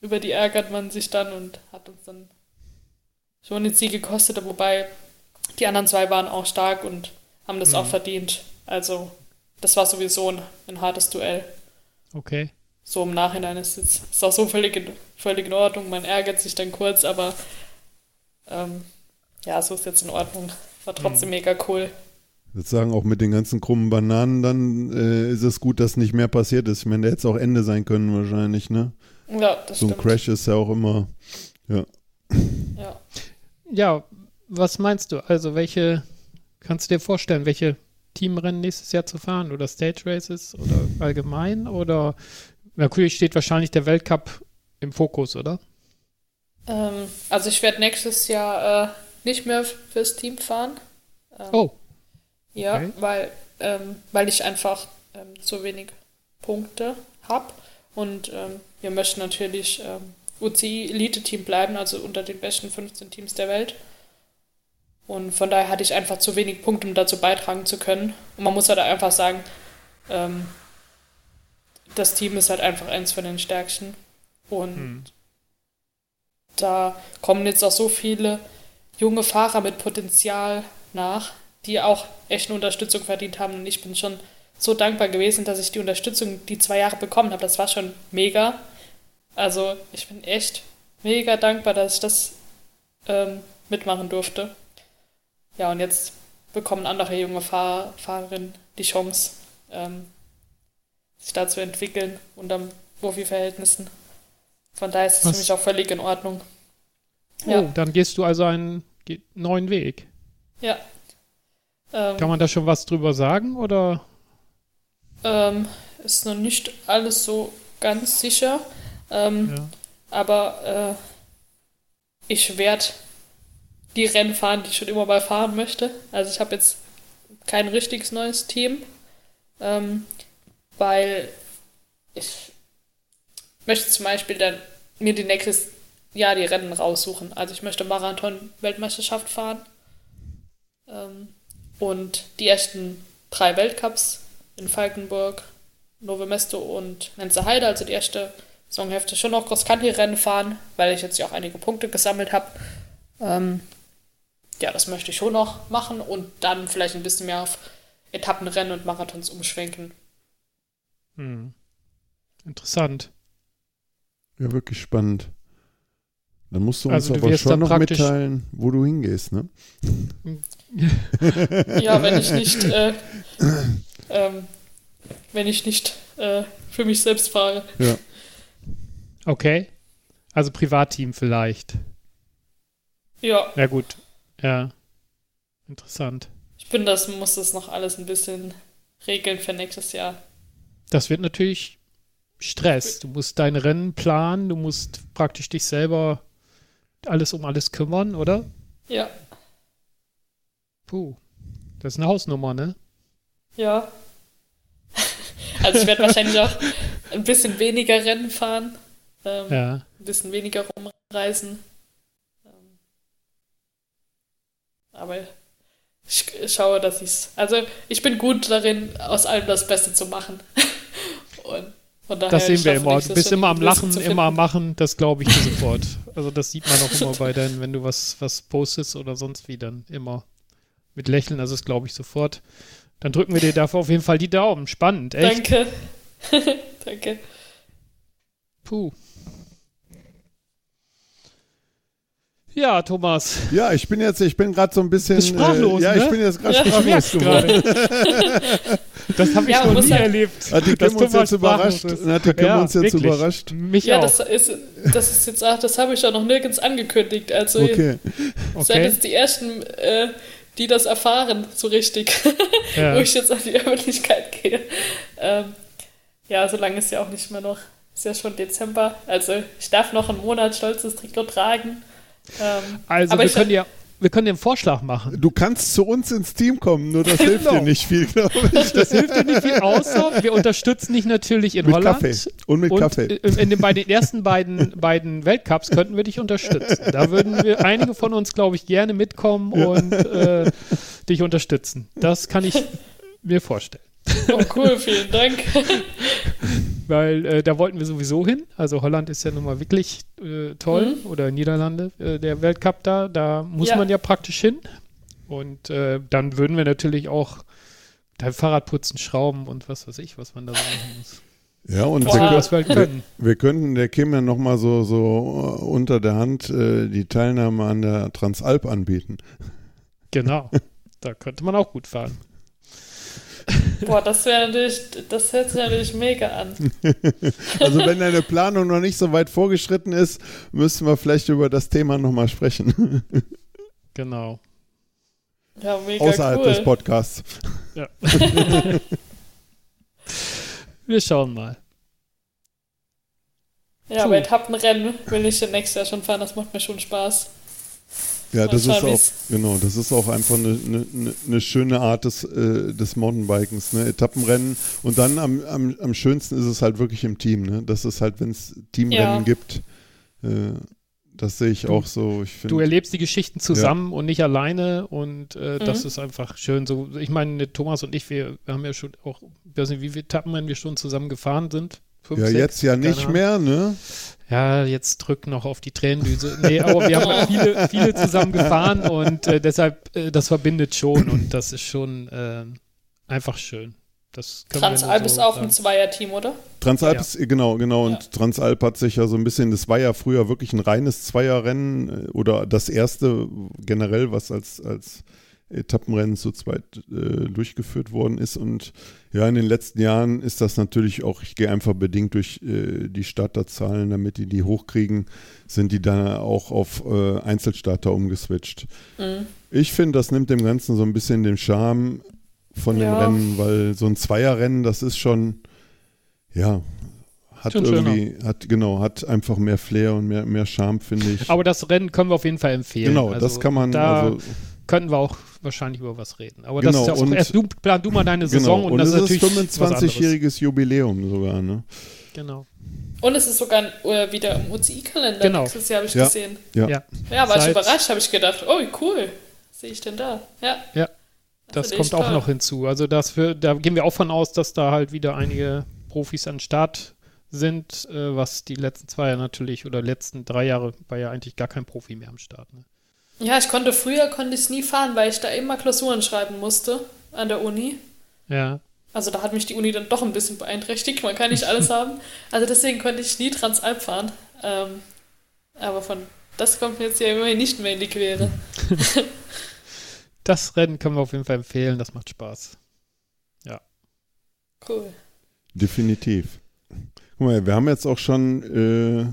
D: über die ärgert man sich dann und hat uns dann schon den Sieg gekostet, wobei die anderen zwei waren auch stark und haben das auch verdient. Also, das war sowieso ein, ein hartes Duell.
C: Okay.
D: so im Nachhinein ist es ist auch so völlig in, völlig in Ordnung. Man ärgert sich dann kurz, aber ähm, ja, so ist jetzt in Ordnung. War trotzdem mhm. mega cool.
A: Sozusagen auch mit den ganzen krummen Bananen, dann äh, ist es gut, dass nicht mehr passiert ist. Ich meine, der hätte es auch Ende sein können wahrscheinlich, ne?
D: Ja, das
A: So ein Crash ist ja auch immer, ja.
C: Ja. Ja, was meinst du? Also welche, kannst du dir vorstellen, welche Teamrennen nächstes Jahr zu fahren oder Stage Races oder allgemein oder natürlich steht wahrscheinlich der Weltcup im Fokus, oder?
D: Ähm, also ich werde nächstes Jahr äh, nicht mehr fürs Team fahren.
C: Ähm, oh.
D: Ja, okay. weil, ähm, weil ich einfach ähm, zu wenig Punkte habe und ähm, wir möchten natürlich ähm, UCI Elite Team bleiben, also unter den besten 15 Teams der Welt. Und von daher hatte ich einfach zu wenig Punkte, um dazu beitragen zu können. Und man muss halt einfach sagen, ähm, das Team ist halt einfach eins von den stärksten. Und hm. da kommen jetzt auch so viele junge Fahrer mit Potenzial nach, die auch echt eine Unterstützung verdient haben. Und ich bin schon so dankbar gewesen, dass ich die Unterstützung die zwei Jahre bekommen habe. Das war schon mega. Also ich bin echt mega dankbar, dass ich das ähm, mitmachen durfte. Ja, und jetzt bekommen andere junge Fahr Fahrerinnen die Chance, ähm, sich da zu entwickeln unter Profi-Verhältnissen. Von daher ist es für mich auch völlig in Ordnung.
C: Oh, ja. dann gehst du also einen neuen Weg.
D: Ja.
C: Ähm, Kann man da schon was drüber sagen oder?
D: Ähm, ist noch nicht alles so ganz sicher. Ähm, ja. Aber äh, ich werde die Rennen fahren, die ich schon immer mal fahren möchte. Also ich habe jetzt kein richtiges neues Team, ähm, weil ich möchte zum Beispiel dann mir die nächstes Jahr die Rennen raussuchen. Also ich möchte Marathon-Weltmeisterschaft fahren ähm, und die ersten drei Weltcups in Falkenburg, Nove Mesto und Nenze Heide, also die erste Saisonhälfte, schon noch Cross-Country-Rennen fahren, weil ich jetzt ja auch einige Punkte gesammelt habe. Ähm, ja, das möchte ich schon noch machen und dann vielleicht ein bisschen mehr auf Etappenrennen und Marathons umschwenken.
C: Hm. Interessant.
A: Ja, wirklich spannend. Dann musst du uns also, du aber schon noch mitteilen, wo du hingehst, ne?
D: ja, wenn ich nicht, äh, ähm, wenn ich nicht äh, für mich selbst fahre.
A: Ja.
C: Okay. Also Privatteam vielleicht.
D: Ja.
C: Ja, gut. Ja. Interessant.
D: Ich bin das, muss das noch alles ein bisschen regeln für nächstes Jahr.
C: Das wird natürlich Stress. Du musst deine Rennen planen, du musst praktisch dich selber alles um alles kümmern, oder?
D: Ja.
C: Puh. Das ist eine Hausnummer, ne?
D: Ja. Also ich werde wahrscheinlich auch ein bisschen weniger Rennen fahren. Ähm, ja. Ein bisschen weniger rumreisen. Ähm, aber ich schaue, dass ich es. Also ich bin gut darin, aus allem das Beste zu machen. Und Daher,
C: das sehen wir immer. Du bist immer am Lachen, immer am Machen, das glaube ich dir sofort. Also das sieht man auch immer bei deinen, wenn du was, was postest oder sonst wie, dann immer mit Lächeln, also das glaube ich sofort. Dann drücken wir dir dafür auf jeden Fall die Daumen. Spannend, echt.
D: Danke. Danke.
C: Puh. Ja, Thomas.
A: Ja, ich bin jetzt, ich bin gerade so ein bisschen.
C: Bist sprachlos,
A: äh, ja,
C: ne?
A: ich bin jetzt gerade ja, sprachlos geworden.
C: das habe ich ja, noch nie halt erlebt.
A: Hat die Kim uns jetzt überrascht? Hat die Kim ja, uns jetzt wirklich. überrascht?
C: Mich
D: ja,
C: auch.
D: das ist, das ist jetzt auch, das habe ich ja noch nirgends angekündigt. Also
A: okay.
D: okay. seid jetzt die ersten, äh, die das erfahren, so richtig, ja. wo ich jetzt an die Öffentlichkeit gehe. Ähm, ja, so lange ist ja auch nicht mehr noch. Ist ja schon Dezember. Also ich darf noch einen Monat stolzes Trikot tragen.
C: Ähm, also wir können ja wir können den Vorschlag machen.
A: Du kannst zu uns ins Team kommen, nur das hilft genau. dir nicht viel, glaube ich.
C: Das hilft dir nicht viel, außer wir unterstützen dich natürlich in
A: mit
C: Holland.
A: Kaffee. Und mit
C: und
A: Kaffee.
C: In den, bei den ersten beiden, beiden Weltcups könnten wir dich unterstützen. Da würden wir einige von uns, glaube ich, gerne mitkommen ja. und äh, dich unterstützen. Das kann ich mir vorstellen.
D: Oh cool, vielen Dank.
C: Weil äh, da wollten wir sowieso hin. Also Holland ist ja nun mal wirklich äh, toll. Mhm. Oder Niederlande, äh, der Weltcup da. Da muss ja. man ja praktisch hin. Und äh, dann würden wir natürlich auch dein Fahrrad putzen, schrauben und was weiß ich, was man da so machen muss.
A: Ja, und wir, können,
C: was wir
A: wir könnten der Kim ja nochmal so, so äh, unter der Hand äh, die Teilnahme an der Transalp anbieten.
C: Genau. Da könnte man auch gut fahren.
D: Boah, das wäre natürlich, das hört sich natürlich mega an.
A: Also wenn deine Planung noch nicht so weit vorgeschritten ist, müssen wir vielleicht über das Thema nochmal sprechen.
C: Genau.
D: Ja, mega
A: Außerhalb
D: cool.
A: des Podcasts.
C: Ja. Wir schauen mal.
D: Ja,
C: Puh.
D: bei Etappenrennen will ich ja nächstes Jahr schon fahren, das macht mir schon Spaß.
A: Ja, das ist auch, genau, das ist auch einfach eine, eine, eine schöne Art des, äh, des Mountainbikens, ne? Etappenrennen. Und dann am, am, am schönsten ist es halt wirklich im Team, ne? Das ist halt, wenn es Teamrennen
D: Ja.
A: gibt, äh, das sehe ich
C: Du-
A: auch so. Ich
C: Du
A: finde,
C: erlebst die Geschichten zusammen und nicht alleine und äh, das
D: Mhm.
C: ist einfach schön. So, ich meine, Thomas und ich, wir, wir haben ja schon auch, ich weiß nicht, wie viele Etappenrennen wir schon zusammen gefahren sind. Fünf,
A: ja,
C: sechs,
A: jetzt ja nicht mehr, ne?
C: Ja, jetzt drückt noch auf die Tränendüse. Nee, aber wir haben auch viele, viele zusammen gefahren und äh, deshalb, äh, das verbindet schon und das ist schon äh, einfach schön.
D: Transalp
C: so
D: ist auch
C: sagen.
D: ein Zweierteam, oder?
A: Transalp
C: Ja.
A: ist, genau, genau. Und
D: Ja.
A: Transalp hat sich ja so ein bisschen, das war ja früher wirklich ein reines Zweierrennen äh, oder das erste generell, was als, als Etappenrennen zu zweit äh, durchgeführt worden ist. Und ja, in den letzten Jahren ist das natürlich auch, ich gehe einfach bedingt durch äh, die Starterzahlen, damit die die hochkriegen, sind die dann auch auf äh, Einzelstarter umgeswitcht.
D: Mhm.
A: Ich finde, das nimmt dem Ganzen so ein bisschen den Charme von dem
D: Ja.
A: Rennen, weil so ein Zweierrennen, das ist schon, ja, hat
C: Schon
A: irgendwie, hat, genau, hat einfach mehr Flair und mehr, mehr Charme, finde ich.
C: Aber das Rennen können wir auf jeden Fall empfehlen.
A: genau,
C: Also
A: das kann man,
C: Da
A: also,
C: könnten wir auch wahrscheinlich über was reden. Aber
A: Genau,
C: das ist ja auch
A: und-
C: erst du, plan du mal deine Saison
A: genau.
C: und,
A: Und,
C: das ist natürlich was anderes.
A: 25-jähriges Jubiläum sogar, ne?
C: Genau.
D: Und es ist sogar äh, wieder im UCI-Kalender
C: Genau.
D: nächstes Jahr, habe ich
A: Ja.
D: gesehen.
A: Ja.
C: Ja.
D: Ja, war ich
C: Seit-
D: überrascht, habe ich gedacht, oh, cool. Was sehe ich denn da? Ja.
C: Ja. Das
D: ich
C: kommt auch
D: toll.
C: noch hinzu. Also das für, da gehen wir auch von aus, dass da halt wieder einige Profis an den Start sind, äh, was die letzten zwei Jahre natürlich oder letzten drei Jahre war ja eigentlich gar kein Profi mehr am Start. Ne?
D: Ja, ich konnte früher konnte ich es nie fahren, weil ich da immer Klausuren schreiben musste an der Uni.
C: Ja.
D: Also da hat mich die Uni dann doch ein bisschen beeinträchtigt. Man kann nicht alles haben. Also deswegen konnte ich nie Transalp fahren. Ähm, aber von das kommt mir jetzt ja immerhin nicht mehr in die Quere.
C: Das Rennen können wir auf jeden Fall empfehlen, das macht Spaß.
D: Cool.
A: Definitiv. Guck mal, wir haben jetzt auch schon äh,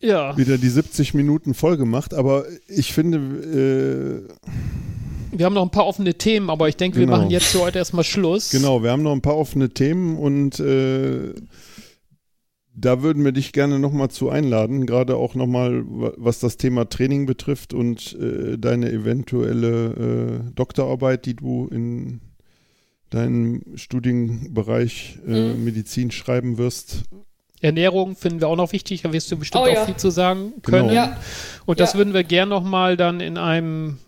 C: Ja,
A: wieder die 70 Minuten voll gemacht, aber ich finde, äh,
C: wir haben noch ein paar offene Themen, aber ich denke, wir
A: Genau.
C: machen jetzt für heute erstmal Schluss.
A: Genau, wir haben noch ein paar offene Themen und äh, da würden wir dich gerne nochmal zu einladen, gerade auch nochmal, was das Thema Training betrifft und äh, deine eventuelle äh, Doktorarbeit, die du in deinem Studienbereich äh,
D: Mhm.
A: Medizin schreiben wirst.
C: Ernährung finden wir auch noch wichtig, da wirst du bestimmt
D: Oh
C: auch
D: ja.
C: viel zu sagen
A: Genau.
C: können.
D: Ja,
C: Und das
D: Ja.
C: würden wir gern nochmal dann in einem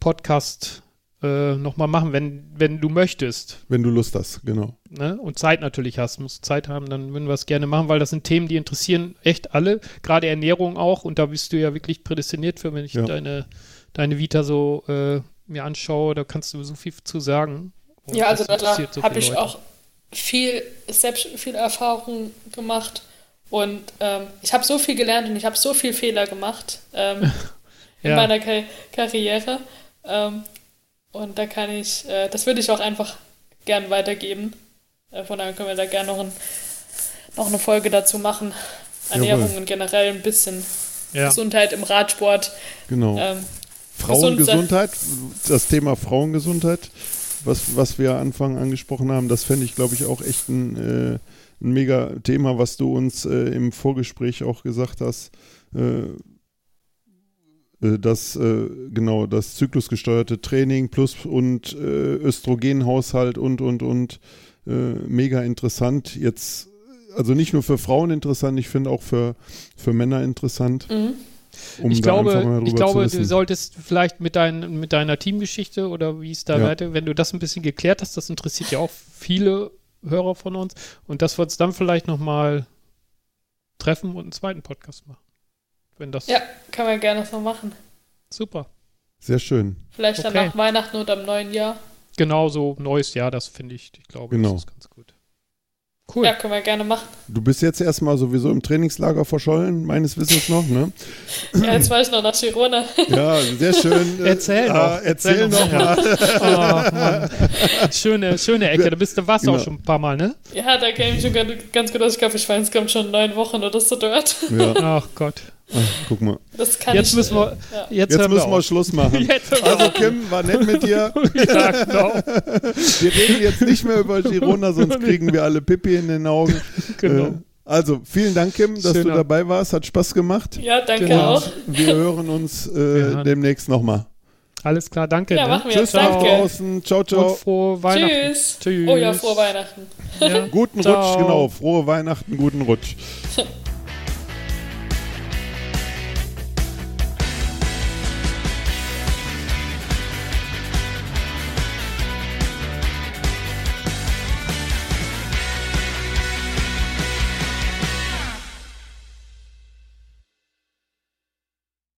C: Podcast äh, nochmal machen, wenn, wenn du möchtest.
A: Wenn du Lust hast, genau.
C: Ne? Und Zeit natürlich hast, musst Zeit haben, dann würden wir es gerne machen, weil das sind Themen, die interessieren echt alle, gerade Ernährung auch. Und da bist du ja wirklich prädestiniert für, wenn ich
A: Ja.
C: deine, deine Vita so äh, mir anschaue, da kannst du so viel zu sagen. Und
D: ja also
C: das
D: da
C: so
D: habe ich
C: Leute.
D: auch viel, selbst viel Erfahrung gemacht. Und ähm, ich habe so viel gelernt und ich habe so viel Fehler gemacht ähm, in
C: Ja.
D: meiner Ka Karriere. Ähm, und da kann ich, äh, das würde ich auch einfach gern weitergeben. Äh, von daher können wir da gerne noch, ein, noch eine Folge dazu machen. Ernährung
A: Jawohl.
D: und generell ein bisschen
C: Ja.
D: Gesundheit im Radsport.
A: Genau.
D: Ähm,
A: Frauengesundheit, das Thema Frauengesundheit, was, was wir Anfang angesprochen haben, das fände ich, glaube ich, auch echt ein, äh, ein mega Thema, was du uns äh, im Vorgespräch auch gesagt hast. Äh, äh, das, äh, genau, das zyklusgesteuerte Training plus und äh, Östrogenhaushalt und, und, und. Mega interessant. Jetzt, also nicht nur für Frauen interessant, ich finde auch für, für Männer interessant.
D: mhm.
A: Um
C: ich glaube, ich glaube du solltest vielleicht mit, dein, mit deiner Teamgeschichte oder wie es da
A: Ja.
C: weiter, wenn du das ein bisschen geklärt hast, das interessiert ja auch viele Hörer von uns und dass wir uns dann vielleicht nochmal treffen und einen zweiten Podcast machen. Wenn das
D: Ja, kann man gerne so machen.
C: super.
A: Sehr schön.
D: Vielleicht dann
C: Okay.
D: nach Weihnachten oder im neuen Jahr.
C: Genau so neues Jahr, das finde ich, ich glaube,
A: Genau.
C: das ist ganz gut. Cool.
D: Ja, können wir gerne machen.
A: Du bist jetzt erstmal sowieso im Trainingslager verschollen, meines Wissens noch, ne?
D: Ja, jetzt war ich noch nach Girona.
A: Ja, sehr schön.
C: Erzähl
A: äh,
C: noch.
A: Erzähl, noch.
C: Ja. Oh, Mann. Schöne, schöne Ecke. Da bist du warst
A: Genau.
C: auch schon ein paar Mal, ne?
D: Ja, da kenne ich schon ganz, ganz gut aus. Ich glaube, ich war insgesamt schon neun Wochen oder so dort.
A: Ja,
C: Ach Gott.
A: Guck mal.
D: Das kann
C: Jetzt
D: ich.
C: müssen wir,
D: Ja.
C: jetzt
A: Jetzt müssen wir
C: auf.
A: Schluss machen.
C: Wir
A: Also. Kim, war nett mit dir.
C: Ja, genau.
A: Wir reden jetzt nicht mehr über Girona, sonst kriegen wir alle Pipi in den Augen.
C: Genau.
A: Äh, Also, vielen Dank, Kim, dass du
C: Schöner.
A: dabei warst. Hat Spaß gemacht.
D: ja, danke
C: Genau.
D: auch.
A: Wir hören uns äh,
C: hören.
A: demnächst nochmal.
C: Alles klar, danke.
D: Ja,
C: ne?
D: machen wir.
A: Tschüss
D: Danke.
A: nach draußen. Ciao, ciao.
C: Und frohe Weihnachten.
D: Tschüss.
C: Tschüss.
D: Oh ja, frohe Weihnachten.
C: Ja.
A: Guten
C: Ciao.
A: Rutsch, genau. Frohe Weihnachten, guten Rutsch.